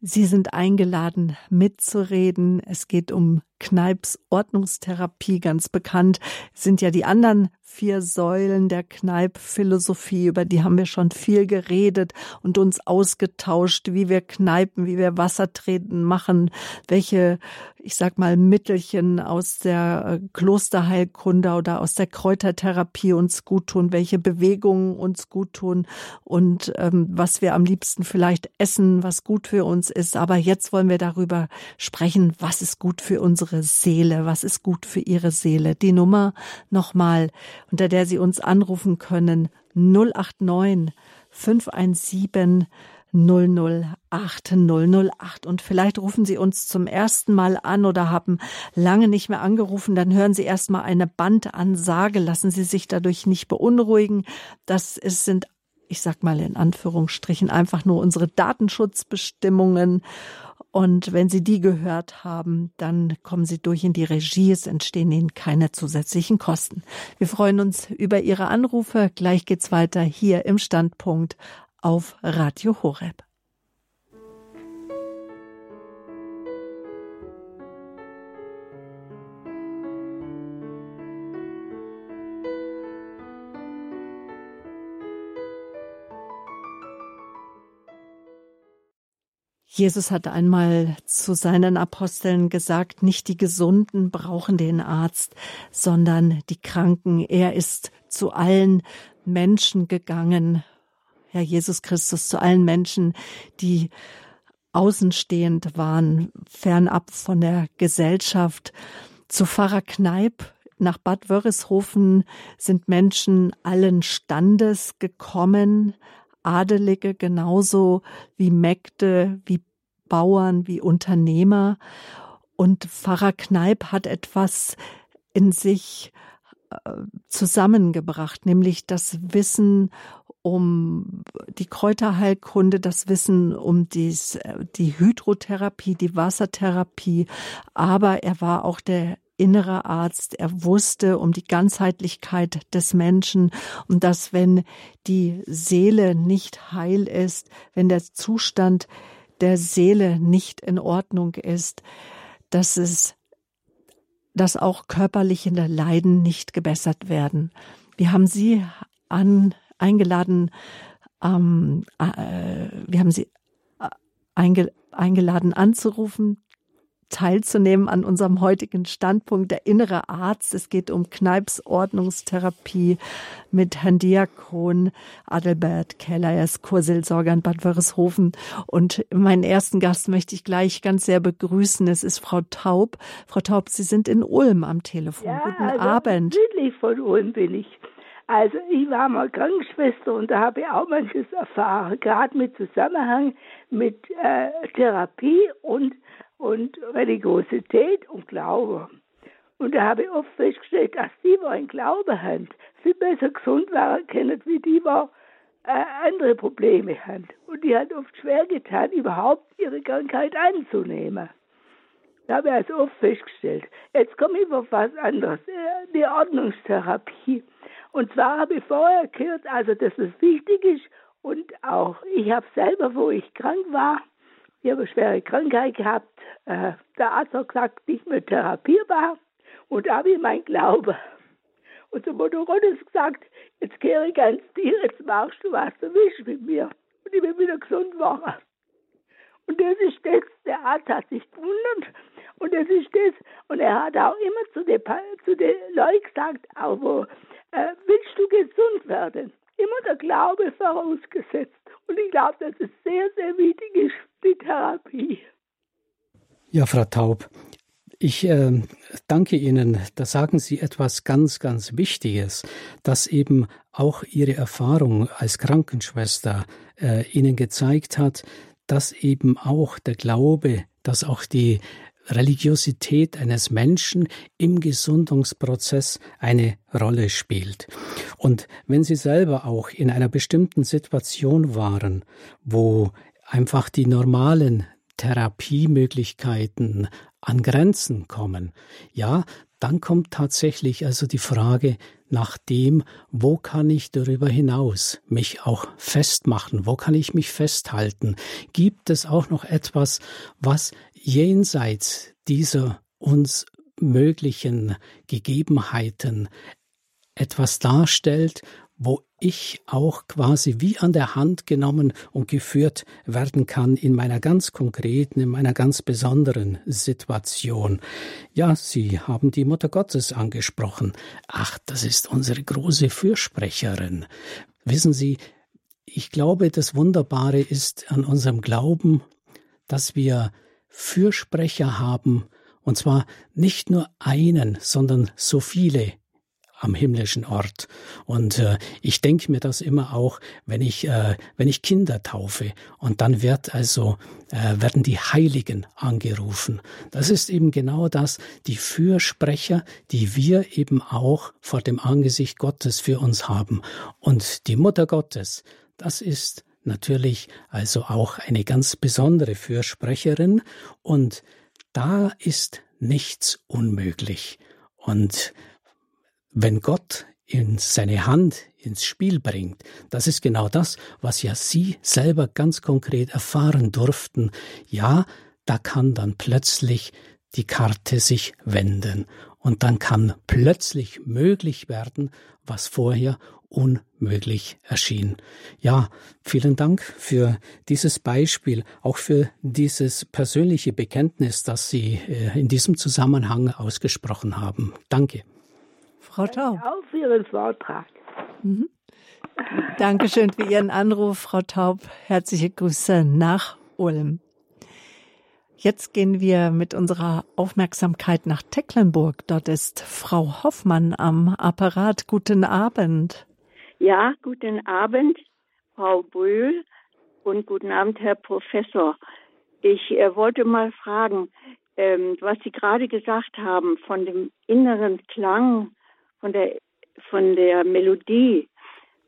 Sie sind eingeladen, mitzureden. Es geht um Kneips Ordnungstherapie, ganz bekannt sind ja die anderen vier Säulen der Kneipp-Philosophie, über die haben wir schon viel geredet und uns ausgetauscht, wie wir Kneipen, wie wir Wassertreten machen, welche, ich sag mal, Mittelchen aus der äh, Klosterheilkunde oder aus der Kräutertherapie uns gut tun, welche Bewegungen uns gut tun und ähm, was wir am liebsten vielleicht essen, was gut für uns ist. Aber jetzt wollen wir darüber sprechen, was ist gut für unsere Seele, was ist gut für ihre Seele. Die Nummer nochmal unter der Sie uns anrufen können 089 517 008 008 und vielleicht rufen Sie uns zum ersten Mal an oder haben lange nicht mehr angerufen, dann hören Sie erstmal eine Bandansage, lassen Sie sich dadurch nicht beunruhigen. Das ist, sind ich sag mal in Anführungsstrichen einfach nur unsere Datenschutzbestimmungen und wenn Sie die gehört haben, dann kommen Sie durch in die Regie. Es entstehen Ihnen keine zusätzlichen Kosten. Wir freuen uns über Ihre Anrufe. Gleich geht's weiter hier im Standpunkt auf Radio Horeb. Jesus hat einmal zu seinen Aposteln gesagt, nicht die Gesunden brauchen den Arzt, sondern die Kranken. Er ist zu allen Menschen gegangen, Herr Jesus Christus, zu allen Menschen, die außenstehend waren, fernab von der Gesellschaft. Zu Pfarrer Kneip nach Bad Wörishofen sind Menschen allen Standes gekommen, Adelige genauso wie Mägde, wie Bauern, wie Unternehmer. Und Pfarrer Kneip hat etwas in sich äh, zusammengebracht, nämlich das Wissen um die Kräuterheilkunde, das Wissen um dies, die Hydrotherapie, die Wassertherapie, aber er war auch der innerer Arzt. Er wusste um die Ganzheitlichkeit des Menschen und dass wenn die Seele nicht heil ist, wenn der Zustand der Seele nicht in Ordnung ist, dass es, dass auch körperliche Leiden nicht gebessert werden. Wir haben Sie an, eingeladen, ähm, äh, wir haben Sie äh, einge, eingeladen anzurufen teilzunehmen an unserem heutigen Standpunkt, der innere Arzt. Es geht um Kneips Ordnungstherapie mit Herrn Diakon Adelbert Keller. Er ist Kurseelsorger in Bad Wörishofen. Und meinen ersten Gast möchte ich gleich ganz sehr begrüßen. Es ist Frau Taub. Frau Taub, Sie sind in Ulm am Telefon. Ja, Guten also Abend. Südlich von Ulm bin ich. Also ich war mal Krankenschwester und da habe ich auch manches erfahren, gerade mit Zusammenhang mit äh, Therapie und, und Religiosität und Glaube. Und da habe ich oft festgestellt, dass die, die einen Glauben haben, viel besser gesund waren können, wie die, die äh, andere Probleme haben. Und die hat oft schwer getan, überhaupt ihre Krankheit anzunehmen. Da habe ich also oft festgestellt. Jetzt komme ich auf was anderes, äh, die Ordnungstherapie. Und zwar habe ich vorher gehört, also dass es wichtig ist und auch ich habe selber, wo ich krank war, ich habe eine schwere Krankheit gehabt, äh, der Arzt hat gesagt, nicht mehr therapierbar und da habe ich mein Glaube. Und der Motorrad hat gesagt, jetzt kehre ich ans dir, jetzt machst du, was du willst mit mir. Und ich bin wieder gesund geworden. Und das ist das, der Arzt hat sich gewundert. Und das ist das. Und er hat auch immer zu den, zu den Leuten gesagt, auch wo, äh, willst du gesund werden? Immer der Glaube vorausgesetzt. Und ich glaube, dass es sehr, sehr wichtig ist, die Therapie. Ja, Frau Taub, ich äh, danke Ihnen. Da sagen Sie etwas ganz, ganz Wichtiges, dass eben auch Ihre Erfahrung als Krankenschwester äh, Ihnen gezeigt hat, dass eben auch der Glaube, dass auch die Religiosität eines Menschen im Gesundungsprozess eine Rolle spielt. Und wenn Sie selber auch in einer bestimmten Situation waren, wo einfach die normalen Therapiemöglichkeiten an Grenzen kommen, ja, dann kommt tatsächlich also die Frage nach dem, wo kann ich darüber hinaus mich auch festmachen, wo kann ich mich festhalten? Gibt es auch noch etwas, was jenseits dieser uns möglichen Gegebenheiten etwas darstellt, wo ich auch quasi wie an der Hand genommen und geführt werden kann in meiner ganz konkreten, in meiner ganz besonderen Situation. Ja, Sie haben die Mutter Gottes angesprochen. Ach, das ist unsere große Fürsprecherin. Wissen Sie, ich glaube, das Wunderbare ist an unserem Glauben, dass wir Fürsprecher haben, und zwar nicht nur einen, sondern so viele am himmlischen Ort. Und äh, ich denke mir das immer auch, wenn ich, äh, wenn ich Kinder taufe und dann wird also, äh, werden die Heiligen angerufen. Das ist eben genau das, die Fürsprecher, die wir eben auch vor dem Angesicht Gottes für uns haben. Und die Mutter Gottes, das ist natürlich also auch eine ganz besondere Fürsprecherin und da ist nichts unmöglich. Und wenn Gott in seine Hand ins Spiel bringt, das ist genau das, was ja Sie selber ganz konkret erfahren durften. Ja, da kann dann plötzlich die Karte sich wenden und dann kann plötzlich möglich werden, was vorher unmöglich erschien. Ja, vielen Dank für dieses Beispiel, auch für dieses persönliche Bekenntnis, das Sie äh, in diesem Zusammenhang ausgesprochen haben. Danke. Frau Taub. Auch für Ihren Vortrag. Mhm. Dankeschön für Ihren Anruf, Frau Taub. Herzliche Grüße nach Ulm. Jetzt gehen wir mit unserer Aufmerksamkeit nach Tecklenburg. Dort ist Frau Hoffmann am Apparat. Guten Abend. Ja, guten Abend, Frau Brühl und guten Abend, Herr Professor. Ich äh, wollte mal fragen, ähm, was Sie gerade gesagt haben von dem inneren Klang von der, von der Melodie,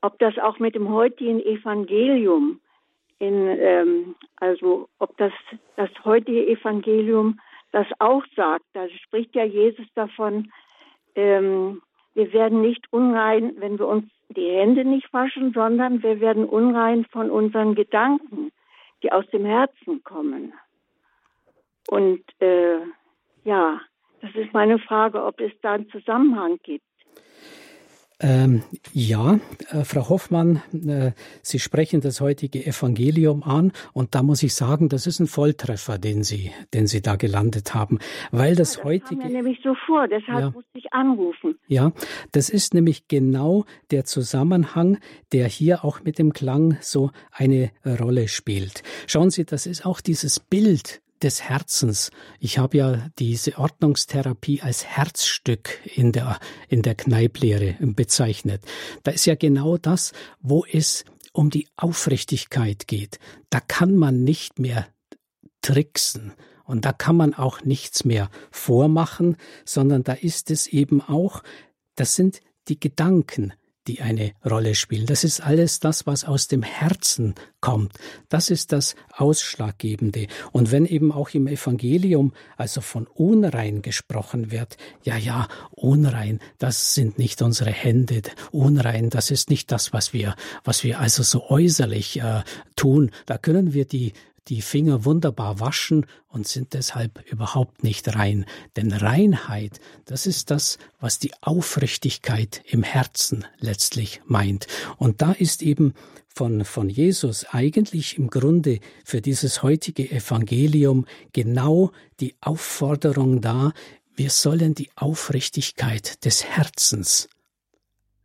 ob das auch mit dem heutigen Evangelium in, ähm, also ob das, das heutige Evangelium das auch sagt. Da spricht ja Jesus davon, ähm, wir werden nicht unrein, wenn wir uns die Hände nicht waschen, sondern wir werden unrein von unseren Gedanken, die aus dem Herzen kommen. Und äh, ja, das ist meine Frage, ob es da einen Zusammenhang gibt. Ähm, ja, äh, Frau Hoffmann, äh, Sie sprechen das heutige Evangelium an und da muss ich sagen, das ist ein Volltreffer, den Sie, den Sie da gelandet haben, weil das, ja, das heutige. Kam mir nämlich so vor, deshalb ja, musste ich anrufen. Ja, das ist nämlich genau der Zusammenhang, der hier auch mit dem Klang so eine Rolle spielt. Schauen Sie, das ist auch dieses Bild des Herzens. Ich habe ja diese Ordnungstherapie als Herzstück in der, in der Kneiplehre bezeichnet. Da ist ja genau das, wo es um die Aufrichtigkeit geht. Da kann man nicht mehr tricksen. Und da kann man auch nichts mehr vormachen, sondern da ist es eben auch, das sind die Gedanken, die eine Rolle spielen. Das ist alles das, was aus dem Herzen kommt. Das ist das Ausschlaggebende. Und wenn eben auch im Evangelium also von unrein gesprochen wird, ja, ja, unrein, das sind nicht unsere Hände, unrein, das ist nicht das, was wir, was wir also so äußerlich äh, tun. Da können wir die die Finger wunderbar waschen und sind deshalb überhaupt nicht rein. Denn Reinheit, das ist das, was die Aufrichtigkeit im Herzen letztlich meint. Und da ist eben von, von Jesus eigentlich im Grunde für dieses heutige Evangelium genau die Aufforderung da, wir sollen die Aufrichtigkeit des Herzens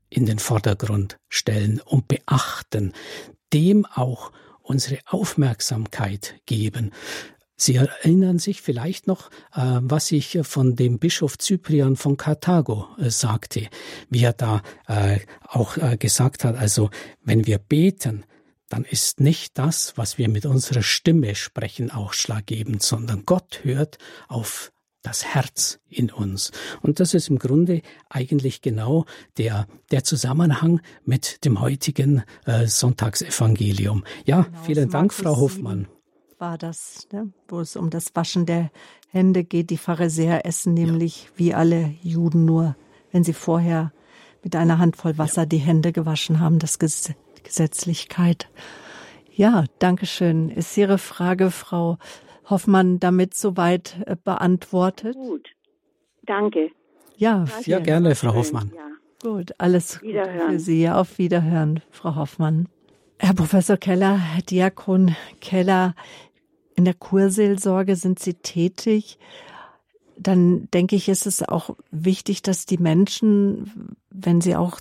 in den Vordergrund stellen und beachten, dem auch unsere Aufmerksamkeit geben. Sie erinnern sich vielleicht noch, äh, was ich von dem Bischof Cyprian von Karthago äh, sagte, wie er da äh, auch gesagt hat, also wenn wir beten, dann ist nicht das, was wir mit unserer Stimme sprechen, ausschlaggebend, sondern Gott hört auf das Herz in uns. Und das ist im Grunde eigentlich genau der, der Zusammenhang mit dem heutigen äh, Sonntagsevangelium. Ja, genau, vielen Dank, Frau Hofmann. War das, ne, wo es um das Waschen der Hände geht. Die Pharisäer essen nämlich ja. wie alle Juden nur, wenn sie vorher mit einer Handvoll Wasser ja. die Hände gewaschen haben. Das Ges Gesetzlichkeit. Ja, danke schön. Ist Ihre Frage, Frau Hoffmann damit soweit äh, beantwortet? Gut, danke. Ja, ja gerne, Frau Hoffmann. Ja. Gut, alles Gute für Sie. Auf Wiederhören, Frau Hoffmann. Herr Professor Keller, Herr Diakon Keller, in der Kurseelsorge sind Sie tätig. Dann denke ich, ist es auch wichtig, dass die Menschen, wenn sie auch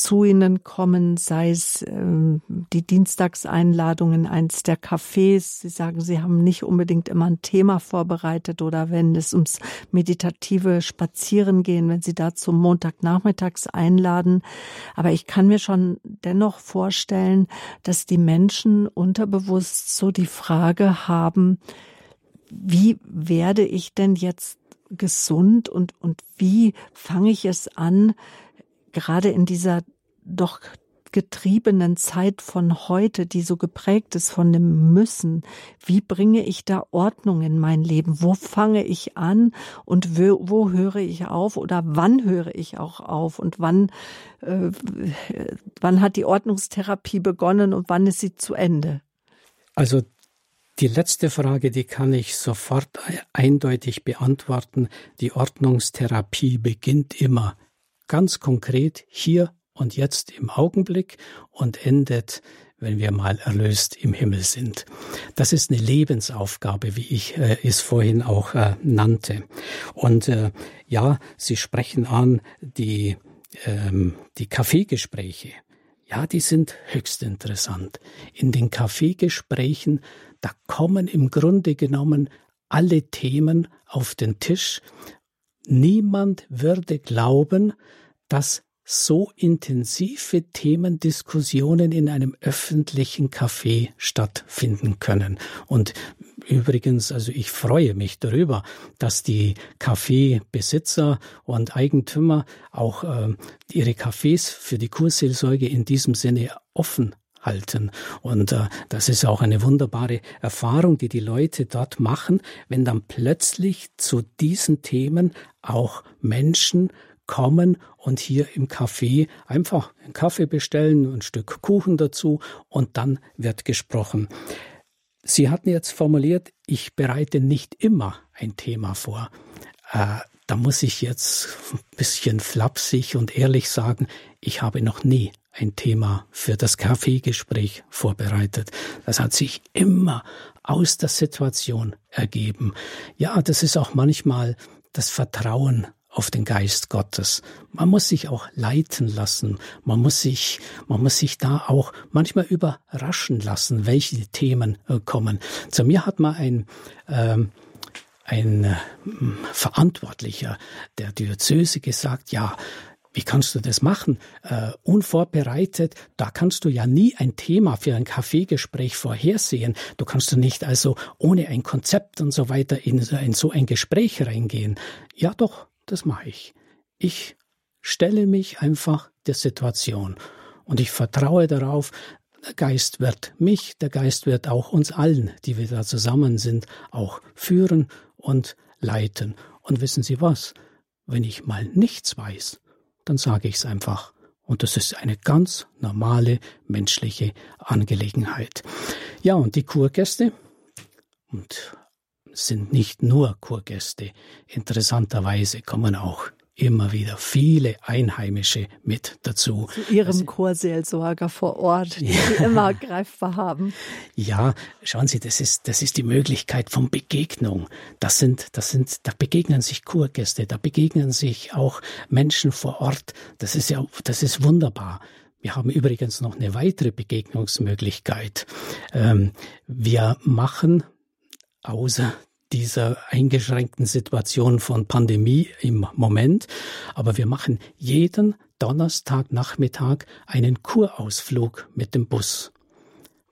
zu Ihnen kommen, sei es ähm, die Dienstagseinladungen eins der Cafés. Sie sagen, Sie haben nicht unbedingt immer ein Thema vorbereitet oder wenn es ums meditative Spazierengehen, wenn Sie da zum Montagnachmittags einladen. Aber ich kann mir schon dennoch vorstellen, dass die Menschen unterbewusst so die Frage haben, wie werde ich denn jetzt gesund und, und wie fange ich es an, gerade in dieser doch getriebenen Zeit von heute, die so geprägt ist von dem Müssen, wie bringe ich da Ordnung in mein Leben? Wo fange ich an und wo, wo höre ich auf oder wann höre ich auch auf und wann, äh, wann hat die Ordnungstherapie begonnen und wann ist sie zu Ende? Also die letzte Frage, die kann ich sofort eindeutig beantworten. Die Ordnungstherapie beginnt immer ganz konkret hier und jetzt im Augenblick und endet, wenn wir mal erlöst im Himmel sind. Das ist eine Lebensaufgabe, wie ich äh, es vorhin auch äh, nannte. Und äh, ja, Sie sprechen an die, ähm, die Kaffeegespräche. Ja, die sind höchst interessant. In den Kaffeegesprächen, da kommen im Grunde genommen alle Themen auf den Tisch. Niemand würde glauben, dass so intensive Themendiskussionen in einem öffentlichen Café stattfinden können. Und übrigens, also ich freue mich darüber, dass die Kaffeebesitzer und Eigentümer auch äh, ihre Cafés für die Kurseelsorge in diesem Sinne offen halten. Und äh, das ist auch eine wunderbare Erfahrung, die die Leute dort machen, wenn dann plötzlich zu diesen Themen auch Menschen kommen und hier im Café einfach einen Kaffee bestellen, ein Stück Kuchen dazu und dann wird gesprochen. Sie hatten jetzt formuliert, ich bereite nicht immer ein Thema vor. Äh, da muss ich jetzt ein bisschen flapsig und ehrlich sagen, ich habe noch nie ein Thema für das Kaffeegespräch vorbereitet. Das hat sich immer aus der Situation ergeben. Ja, das ist auch manchmal das Vertrauen auf den Geist Gottes. Man muss sich auch leiten lassen. Man muss sich, man muss sich da auch manchmal überraschen lassen, welche Themen äh, kommen. Zu mir hat mal ein, ähm, ein äh, Verantwortlicher der Diözese gesagt, ja, wie kannst du das machen? Äh, unvorbereitet, da kannst du ja nie ein Thema für ein Kaffeegespräch vorhersehen. Du kannst du nicht also ohne ein Konzept und so weiter in, in so ein Gespräch reingehen. Ja doch, das mache ich. Ich stelle mich einfach der Situation und ich vertraue darauf, der Geist wird mich, der Geist wird auch uns allen, die wir da zusammen sind, auch führen und leiten. Und wissen Sie was? Wenn ich mal nichts weiß, dann sage ich es einfach. Und das ist eine ganz normale menschliche Angelegenheit. Ja, und die Kurgäste, und sind nicht nur Kurgäste. Interessanterweise kommen auch immer wieder viele Einheimische mit dazu. Zu Ihrem also, Chorseelsorger vor Ort, die ja. Sie immer greifbar haben. Ja, schauen Sie, das ist, das ist die Möglichkeit von Begegnung. Das sind, das sind, da begegnen sich Kurgäste, da begegnen sich auch Menschen vor Ort. Das ist ja, das ist wunderbar. Wir haben übrigens noch eine weitere Begegnungsmöglichkeit. Ähm, wir machen außer dieser eingeschränkten Situation von Pandemie im Moment. Aber wir machen jeden Donnerstagnachmittag einen Kurausflug mit dem Bus.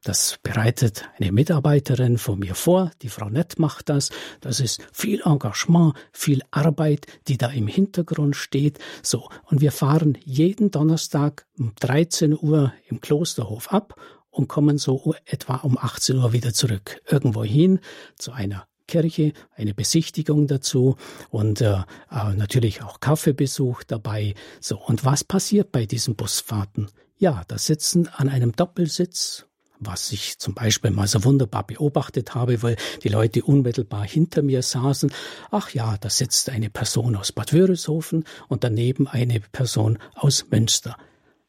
Das bereitet eine Mitarbeiterin von mir vor, die Frau Nett macht das. Das ist viel Engagement, viel Arbeit, die da im Hintergrund steht. So, und wir fahren jeden Donnerstag um 13 Uhr im Klosterhof ab und kommen so etwa um 18 Uhr wieder zurück. Irgendwo hin zu einer Kirche, eine Besichtigung dazu und äh, äh, natürlich auch Kaffeebesuch dabei. So, und was passiert bei diesen Busfahrten? Ja, da sitzen an einem Doppelsitz was ich zum Beispiel mal so wunderbar beobachtet habe, weil die Leute unmittelbar hinter mir saßen. Ach ja, da sitzt eine Person aus Bad Wörishofen und daneben eine Person aus Münster.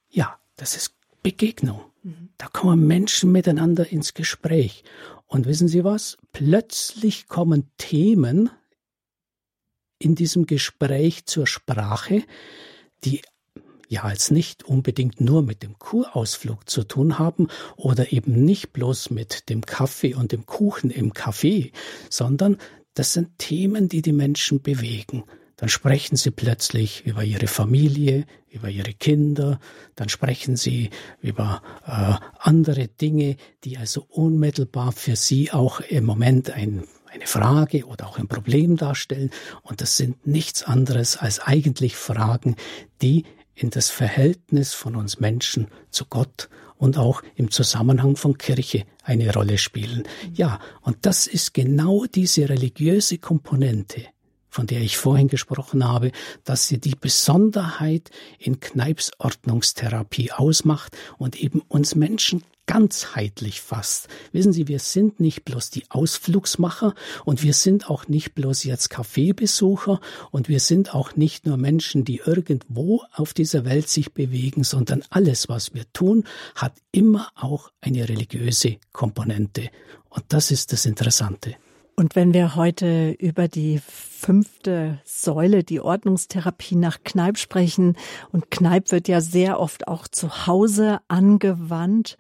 Ja, das ist Begegnung. Mhm. Da kommen Menschen miteinander ins Gespräch. Und wissen Sie was? Plötzlich kommen Themen in diesem Gespräch zur Sprache, die ja jetzt nicht unbedingt nur mit dem Kurausflug zu tun haben oder eben nicht bloß mit dem Kaffee und dem Kuchen im Café, sondern das sind Themen, die die Menschen bewegen dann sprechen sie plötzlich über ihre Familie, über ihre Kinder, dann sprechen sie über äh, andere Dinge, die also unmittelbar für sie auch im Moment ein, eine Frage oder auch ein Problem darstellen. Und das sind nichts anderes als eigentlich Fragen, die in das Verhältnis von uns Menschen zu Gott und auch im Zusammenhang von Kirche eine Rolle spielen. Ja, und das ist genau diese religiöse Komponente, von der ich vorhin gesprochen habe, dass sie die Besonderheit in Kneips Ordnungstherapie ausmacht und eben uns Menschen ganzheitlich fasst. Wissen Sie, wir sind nicht bloß die Ausflugsmacher und wir sind auch nicht bloß jetzt Kaffeebesucher und wir sind auch nicht nur Menschen, die irgendwo auf dieser Welt sich bewegen, sondern alles, was wir tun, hat immer auch eine religiöse Komponente. Und das ist das Interessante. Und wenn wir heute über die fünfte Säule, die Ordnungstherapie nach Kneipp sprechen, und Kneipp wird ja sehr oft auch zu Hause angewandt,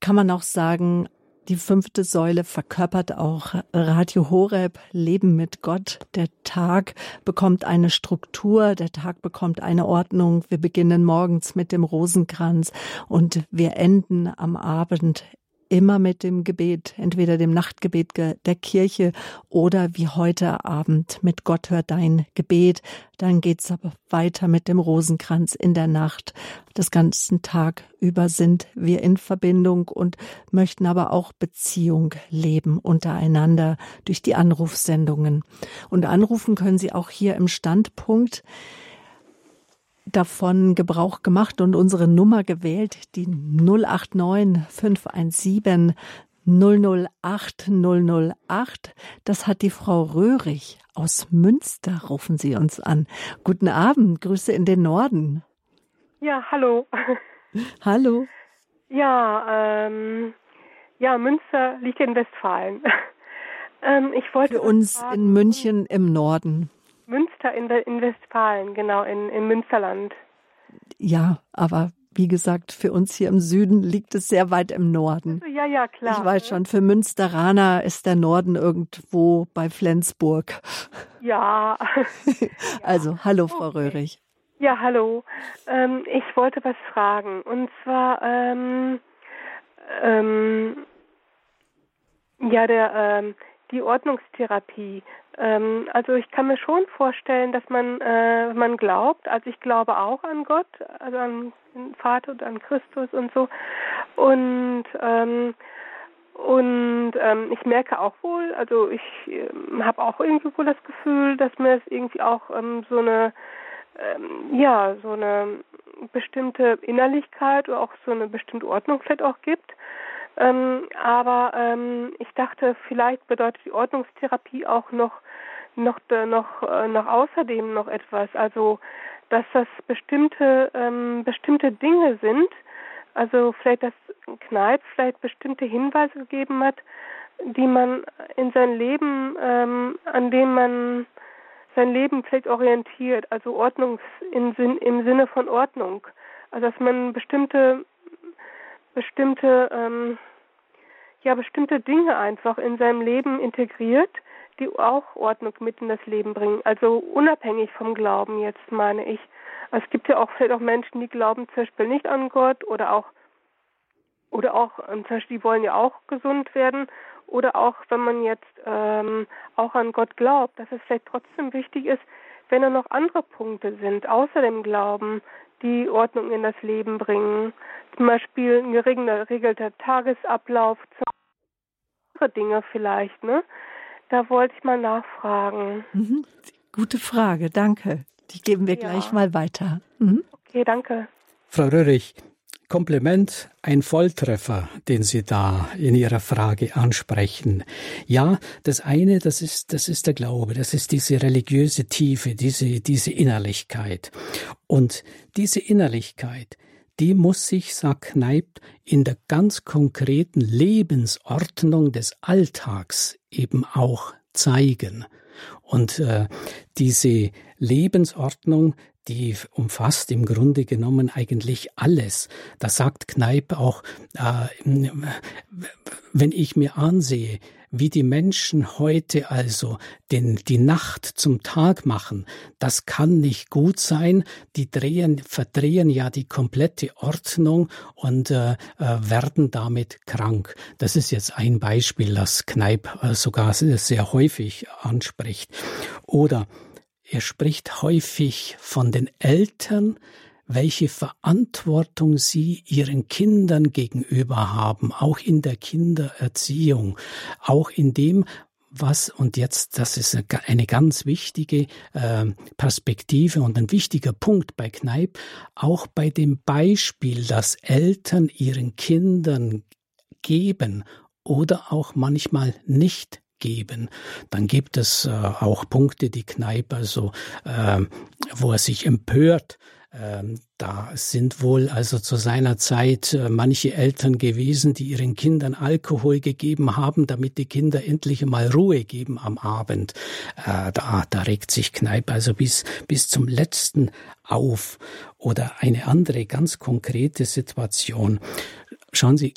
kann man auch sagen, die fünfte Säule verkörpert auch Radio Horeb, Leben mit Gott. Der Tag bekommt eine Struktur, der Tag bekommt eine Ordnung. Wir beginnen morgens mit dem Rosenkranz und wir enden am Abend immer mit dem Gebet, entweder dem Nachtgebet der Kirche oder wie heute Abend mit Gott hört dein Gebet. Dann geht's aber weiter mit dem Rosenkranz in der Nacht. Das ganzen Tag über sind wir in Verbindung und möchten aber auch Beziehung leben untereinander durch die Anrufsendungen. Und anrufen können Sie auch hier im Standpunkt davon Gebrauch gemacht und unsere Nummer gewählt, die 089 517 008 008. Das hat die Frau Röhrig aus Münster, rufen Sie uns an. Guten Abend, Grüße in den Norden. Ja, hallo. Hallo. Ja, ähm, ja, Münster liegt in Westfalen. ähm, ich wollte Für uns fragen, in München im Norden. Münster in, in Westfalen, genau, in, im Münsterland. Ja, aber wie gesagt, für uns hier im Süden liegt es sehr weit im Norden. Also, ja, ja, klar. Ich weiß schon, für Münsteraner ist der Norden irgendwo bei Flensburg. Ja. also, hallo, Frau okay. Röhrig. Ja, hallo. Ähm, ich wollte was fragen. Und zwar, ähm, ähm, ja, der, ähm, die Ordnungstherapie. Ähm, also ich kann mir schon vorstellen, dass man, äh, man glaubt, also ich glaube auch an Gott, also an den Vater und an Christus und so. Und ähm, und ähm, ich merke auch wohl, also ich ähm, habe auch irgendwie wohl das Gefühl, dass mir es irgendwie auch ähm, so eine ähm, ja so eine bestimmte Innerlichkeit oder auch so eine bestimmte Ordnung vielleicht auch gibt. Ähm, aber ähm, ich dachte, vielleicht bedeutet die Ordnungstherapie auch noch noch noch äh, noch außerdem noch etwas, also dass das bestimmte ähm, bestimmte Dinge sind, also vielleicht dass Kneipp vielleicht bestimmte Hinweise gegeben hat, die man in sein Leben, ähm, an denen man sein Leben vielleicht orientiert, also Ordnungs im, im Sinne von Ordnung, also dass man bestimmte bestimmte ähm, ja bestimmte Dinge einfach in seinem Leben integriert, die auch Ordnung mit in das Leben bringen. Also unabhängig vom Glauben jetzt meine ich. Also es gibt ja auch vielleicht auch Menschen, die glauben zum Beispiel nicht an Gott oder auch oder auch ähm, zum Beispiel die wollen ja auch gesund werden oder auch wenn man jetzt ähm, auch an Gott glaubt, dass es vielleicht trotzdem wichtig ist, wenn da noch andere Punkte sind außer dem Glauben, die Ordnung in das Leben bringen. Zum Beispiel ein geregelter Tagesablauf, andere Dinge vielleicht, ne? Da wollte ich mal nachfragen. Mhm. Gute Frage, danke. Die geben wir ja. gleich mal weiter. Mhm. Okay, danke. Frau Röhrig, Kompliment, ein Volltreffer, den Sie da in Ihrer Frage ansprechen. Ja, das eine, das ist, das ist der Glaube, das ist diese religiöse Tiefe, diese, diese Innerlichkeit. Und diese Innerlichkeit, die muss sich, sagt Kneipp, in der ganz konkreten Lebensordnung des Alltags eben auch zeigen. Und äh, diese Lebensordnung, die umfasst im Grunde genommen eigentlich alles. Da sagt Kneipp auch, äh, wenn ich mir ansehe, wie die Menschen heute also den, die Nacht zum Tag machen, das kann nicht gut sein. Die drehen, verdrehen ja die komplette Ordnung und äh, äh werden damit krank. Das ist jetzt ein Beispiel, das Kneipp äh, sogar sehr häufig anspricht. Oder er spricht häufig von den Eltern, welche Verantwortung sie ihren Kindern gegenüber haben, auch in der Kindererziehung, auch in dem, was, und jetzt, das ist eine ganz wichtige äh, Perspektive und ein wichtiger Punkt bei Kneipp, auch bei dem Beispiel, das Eltern ihren Kindern geben oder auch manchmal nicht geben. Dann gibt es äh, auch Punkte, die Kneipe, also äh, wo er sich empört. Ähm, da sind wohl also zu seiner Zeit äh, manche Eltern gewesen, die ihren Kindern Alkohol gegeben haben, damit die Kinder endlich mal Ruhe geben am Abend. Äh, da, da regt sich Kneipe also bis, bis zum letzten auf. Oder eine andere ganz konkrete Situation. Schauen Sie,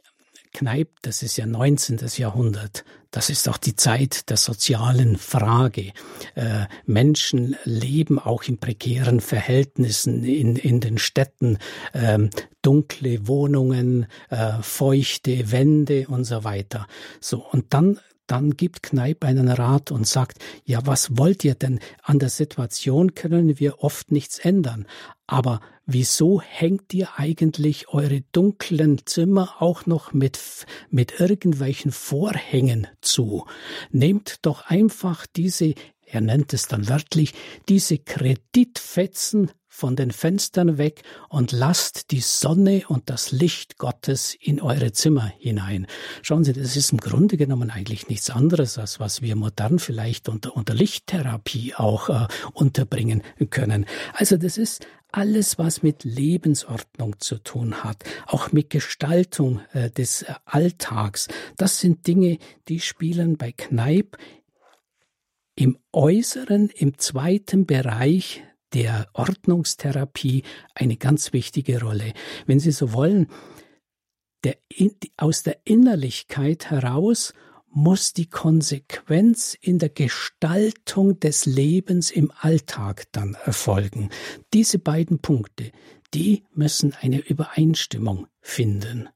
Kneipp, das ist ja 19. Jahrhundert. Das ist auch die Zeit der sozialen Frage. Äh, Menschen leben auch in prekären Verhältnissen in, in den Städten, ähm, dunkle Wohnungen, äh, feuchte Wände und so weiter. So, und dann dann gibt Kneipp einen Rat und sagt, ja, was wollt ihr denn? An der Situation können wir oft nichts ändern. Aber wieso hängt ihr eigentlich eure dunklen Zimmer auch noch mit, mit irgendwelchen Vorhängen zu? Nehmt doch einfach diese, er nennt es dann wörtlich, diese Kreditfetzen von den Fenstern weg und lasst die Sonne und das Licht Gottes in eure Zimmer hinein. Schauen Sie, das ist im Grunde genommen eigentlich nichts anderes, als was wir modern vielleicht unter, unter Lichttherapie auch äh, unterbringen können. Also das ist alles, was mit Lebensordnung zu tun hat, auch mit Gestaltung äh, des äh, Alltags. Das sind Dinge, die spielen bei Kneipp im Äußeren, im zweiten Bereich der Ordnungstherapie eine ganz wichtige Rolle. Wenn Sie so wollen, der, aus der Innerlichkeit heraus muss die Konsequenz in der Gestaltung des Lebens im Alltag dann erfolgen. Diese beiden Punkte, die müssen eine Übereinstimmung finden.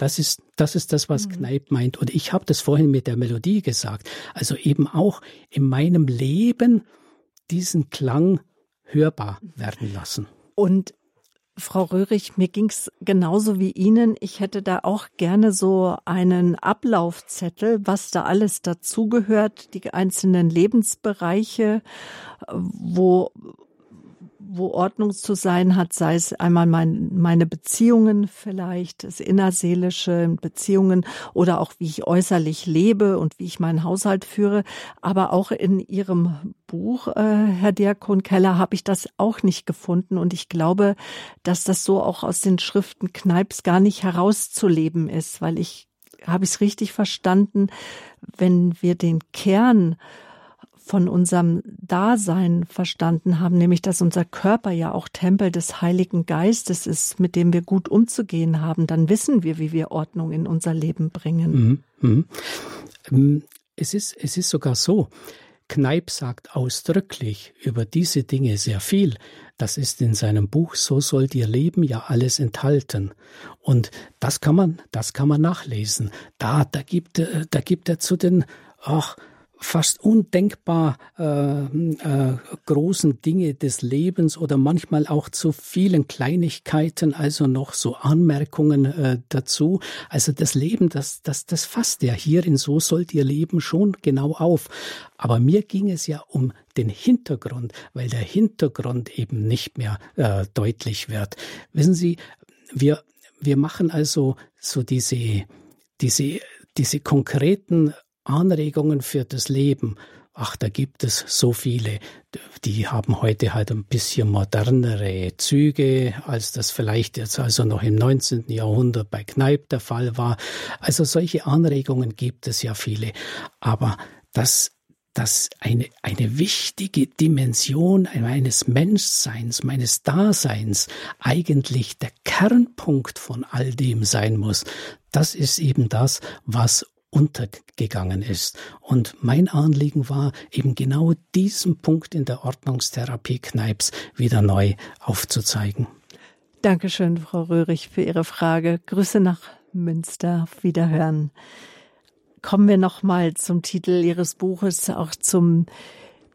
Das ist, das ist das, was mhm. Kneip meint. Und ich habe das vorhin mit der Melodie gesagt. Also eben auch in meinem Leben diesen Klang hörbar werden lassen. Und Frau Röhrig, mir ging's genauso wie Ihnen. Ich hätte da auch gerne so einen Ablaufzettel, was da alles dazugehört, die einzelnen Lebensbereiche, wo wo Ordnung zu sein hat, sei es einmal mein, meine Beziehungen vielleicht, das innerseelische Beziehungen oder auch wie ich äußerlich lebe und wie ich meinen Haushalt führe. Aber auch in Ihrem Buch, äh, Herr Diakon Keller, habe ich das auch nicht gefunden. Und ich glaube, dass das so auch aus den Schriften Kneips gar nicht herauszuleben ist, weil ich habe ich es richtig verstanden, wenn wir den Kern von unserem Dasein verstanden haben, nämlich dass unser Körper ja auch Tempel des Heiligen Geistes ist, mit dem wir gut umzugehen haben, dann wissen wir, wie wir Ordnung in unser Leben bringen. Mhm. Mhm. Ähm, es ist, es ist sogar so, Kneip sagt ausdrücklich über diese Dinge sehr viel. Das ist in seinem Buch So sollt ihr leben ja alles enthalten. Und das kann man, das kann man nachlesen. Da, da gibt, da gibt er zu den, ach, fast undenkbar äh, äh, großen Dinge des Lebens oder manchmal auch zu vielen Kleinigkeiten, also noch so Anmerkungen äh, dazu. Also das Leben, das, das, das fasst ja hierin, so sollt ihr leben, schon genau auf. Aber mir ging es ja um den Hintergrund, weil der Hintergrund eben nicht mehr äh, deutlich wird. Wissen Sie, wir, wir machen also so diese, diese, diese konkreten Anregungen für das Leben. Ach, da gibt es so viele. Die haben heute halt ein bisschen modernere Züge, als das vielleicht jetzt also noch im 19. Jahrhundert bei Kneipp der Fall war. Also solche Anregungen gibt es ja viele. Aber das dass eine, eine wichtige Dimension meines Menschseins, meines Daseins eigentlich der Kernpunkt von all dem sein muss. Das ist eben das, was untergegangen ist. Und mein Anliegen war, eben genau diesen Punkt in der Ordnungstherapie Kneips wieder neu aufzuzeigen. Dankeschön, Frau Röhrig, für Ihre Frage. Grüße nach Münster. Auf Wiederhören. Kommen wir nochmal zum Titel Ihres Buches, auch zum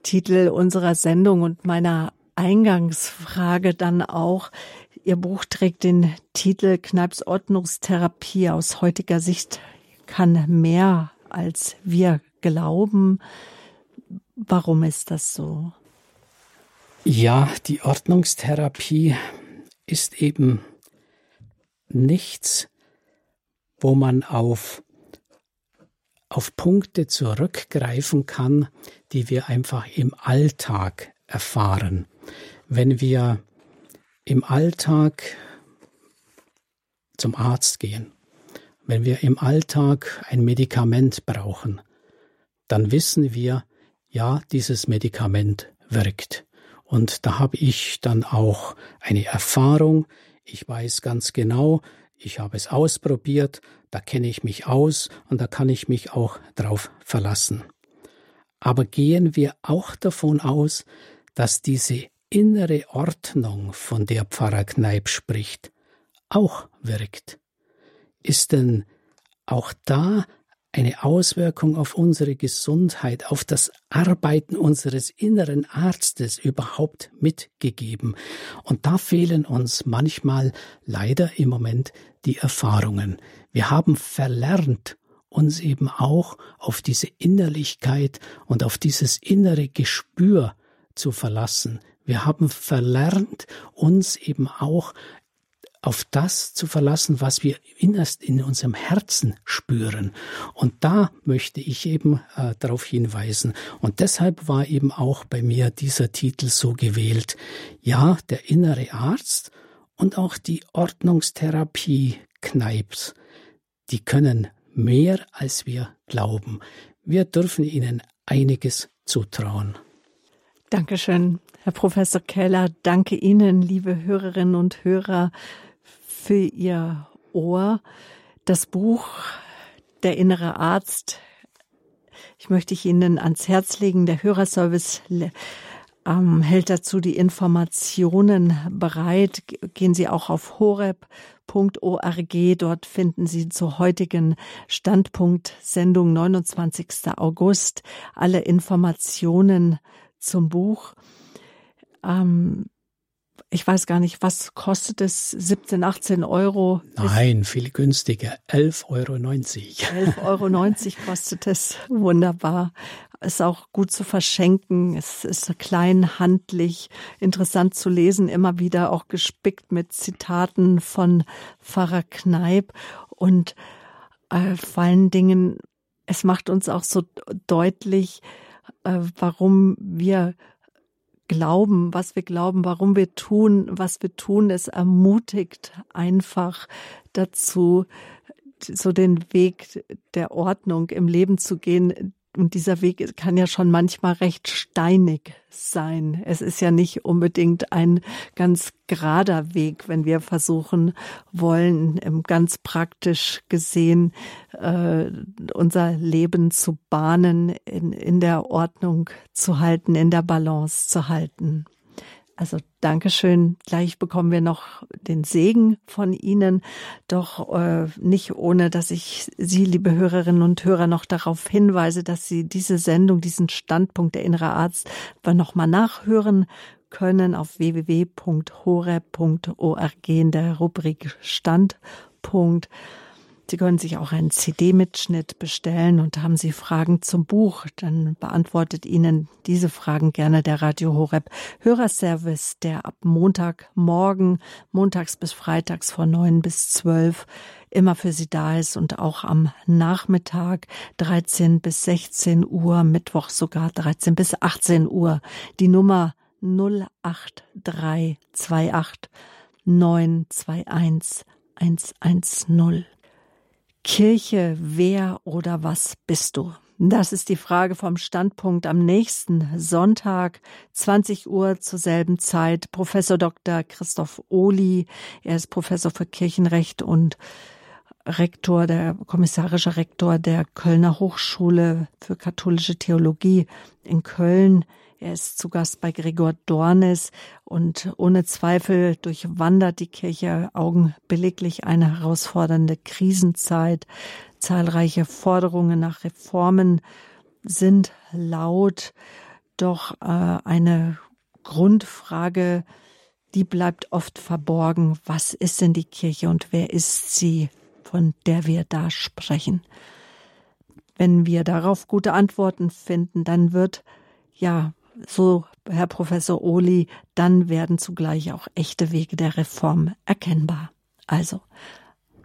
Titel unserer Sendung und meiner Eingangsfrage dann auch. Ihr Buch trägt den Titel Kneips Ordnungstherapie aus heutiger Sicht kann mehr, als wir glauben. Warum ist das so? Ja, die Ordnungstherapie ist eben nichts, wo man auf, auf Punkte zurückgreifen kann, die wir einfach im Alltag erfahren. Wenn wir im Alltag zum Arzt gehen wenn wir im Alltag ein Medikament brauchen, dann wissen wir, ja, dieses Medikament wirkt. Und da habe ich dann auch eine Erfahrung. Ich weiß ganz genau, ich habe es ausprobiert, da kenne ich mich aus und da kann ich mich auch drauf verlassen. Aber gehen wir auch davon aus, dass diese innere Ordnung, von der Pfarrer Kneip spricht, auch wirkt ist denn auch da eine Auswirkung auf unsere Gesundheit, auf das Arbeiten unseres inneren Arztes überhaupt mitgegeben. Und da fehlen uns manchmal leider im Moment die Erfahrungen. Wir haben verlernt, uns eben auch auf diese Innerlichkeit und auf dieses innere Gespür zu verlassen. Wir haben verlernt, uns eben auch auf das zu verlassen, was wir innerst in unserem Herzen spüren. Und da möchte ich eben äh, darauf hinweisen. Und deshalb war eben auch bei mir dieser Titel so gewählt. Ja, der innere Arzt und auch die Ordnungstherapie Kneips, die können mehr als wir glauben. Wir dürfen ihnen einiges zutrauen. Dankeschön, Herr Professor Keller. Danke Ihnen, liebe Hörerinnen und Hörer, für Ihr Ohr. Das Buch Der innere Arzt, ich möchte ich Ihnen ans Herz legen. Der Hörerservice ähm, hält dazu die Informationen bereit. Gehen Sie auch auf horeb.org. Dort finden Sie zur heutigen Standpunkt-Sendung 29. August alle Informationen zum Buch. Ähm, ich weiß gar nicht, was kostet es? 17, 18 Euro? Nein, viel günstiger. 11,90 Euro. 11,90 Euro kostet es. Wunderbar. Ist auch gut zu verschenken. Es ist klein, handlich, interessant zu lesen, immer wieder auch gespickt mit Zitaten von Pfarrer Kneip und äh, vor allen Dingen, es macht uns auch so deutlich, äh, warum wir glauben, was wir glauben, warum wir tun, was wir tun. Es ermutigt einfach dazu, so den Weg der Ordnung im Leben zu gehen, und dieser Weg kann ja schon manchmal recht steinig sein. Es ist ja nicht unbedingt ein ganz gerader Weg, wenn wir versuchen wollen, ganz praktisch gesehen, äh, unser Leben zu bahnen, in, in der Ordnung zu halten, in der Balance zu halten. Also Dankeschön. Gleich bekommen wir noch den Segen von Ihnen, doch äh, nicht ohne, dass ich Sie, liebe Hörerinnen und Hörer, noch darauf hinweise, dass Sie diese Sendung, diesen Standpunkt der innere Arzt nochmal nachhören können auf www.hore.org in der Rubrik Standpunkt. Sie können sich auch einen CD-Mitschnitt bestellen und haben Sie Fragen zum Buch, dann beantwortet Ihnen diese Fragen gerne der Radio Horeb Hörerservice, der ab Montagmorgen, montags bis freitags von neun bis zwölf immer für Sie da ist und auch am Nachmittag 13 bis 16 Uhr, Mittwoch sogar 13 bis 18 Uhr. Die Nummer 08328 921 110. Kirche, wer oder was bist du? Das ist die Frage vom Standpunkt am nächsten Sonntag, 20 Uhr zur selben Zeit. Professor Dr. Christoph Ohli, er ist Professor für Kirchenrecht und Rektor, der kommissarische Rektor der Kölner Hochschule für katholische Theologie in Köln. Er ist zu Gast bei Gregor Dornes und ohne Zweifel durchwandert die Kirche augenblicklich eine herausfordernde Krisenzeit. Zahlreiche Forderungen nach Reformen sind laut, doch äh, eine Grundfrage, die bleibt oft verborgen. Was ist denn die Kirche und wer ist sie, von der wir da sprechen? Wenn wir darauf gute Antworten finden, dann wird ja so Herr Professor Ohli, dann werden zugleich auch echte Wege der Reform erkennbar. Also,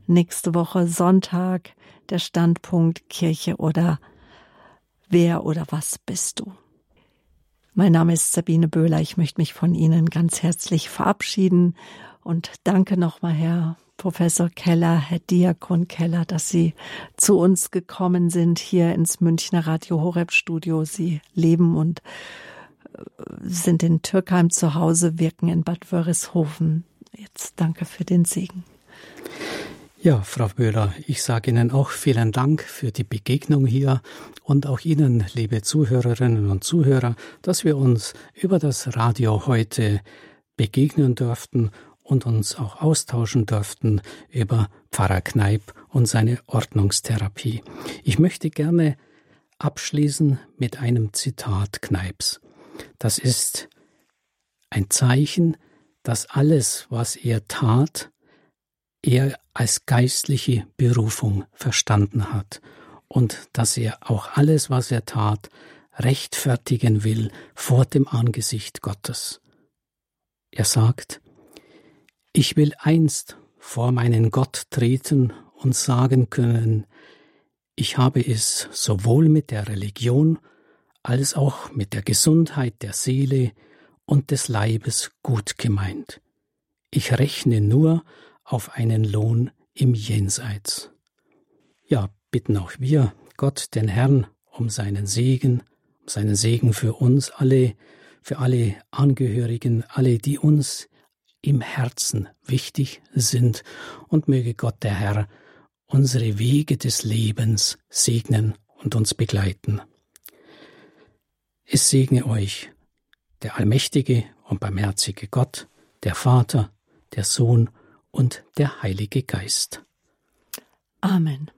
nächste Woche Sonntag der Standpunkt Kirche oder wer oder was bist du? Mein Name ist Sabine Böhler. Ich möchte mich von Ihnen ganz herzlich verabschieden und danke nochmal, Herr Professor Keller, Herr Diakon Keller, dass Sie zu uns gekommen sind hier ins Münchner Radio Horeb Studio. Sie leben und sind in Türkheim zu Hause, wirken in Bad Wörishofen. Jetzt danke für den Segen. Ja, Frau Böhler, ich sage Ihnen auch vielen Dank für die Begegnung hier und auch Ihnen, liebe Zuhörerinnen und Zuhörer, dass wir uns über das Radio heute begegnen durften und uns auch austauschen durften über Pfarrer Kneip und seine Ordnungstherapie. Ich möchte gerne abschließen mit einem Zitat Kneips. Das ist ein Zeichen, dass alles, was er tat, er als geistliche Berufung verstanden hat und dass er auch alles, was er tat, rechtfertigen will vor dem Angesicht Gottes. Er sagt, ich will einst vor meinen Gott treten und sagen können, ich habe es sowohl mit der Religion als auch mit der Gesundheit der Seele und des Leibes gut gemeint. Ich rechne nur auf einen Lohn im Jenseits. Ja, bitten auch wir Gott, den Herrn, um seinen Segen seinen Segen für uns alle, für alle Angehörigen, alle, die uns im Herzen wichtig sind. Und möge Gott der Herr unsere Wege des Lebens segnen und uns begleiten. Es segne euch der allmächtige und barmherzige Gott, der Vater, der Sohn und der Heilige Geist. Amen.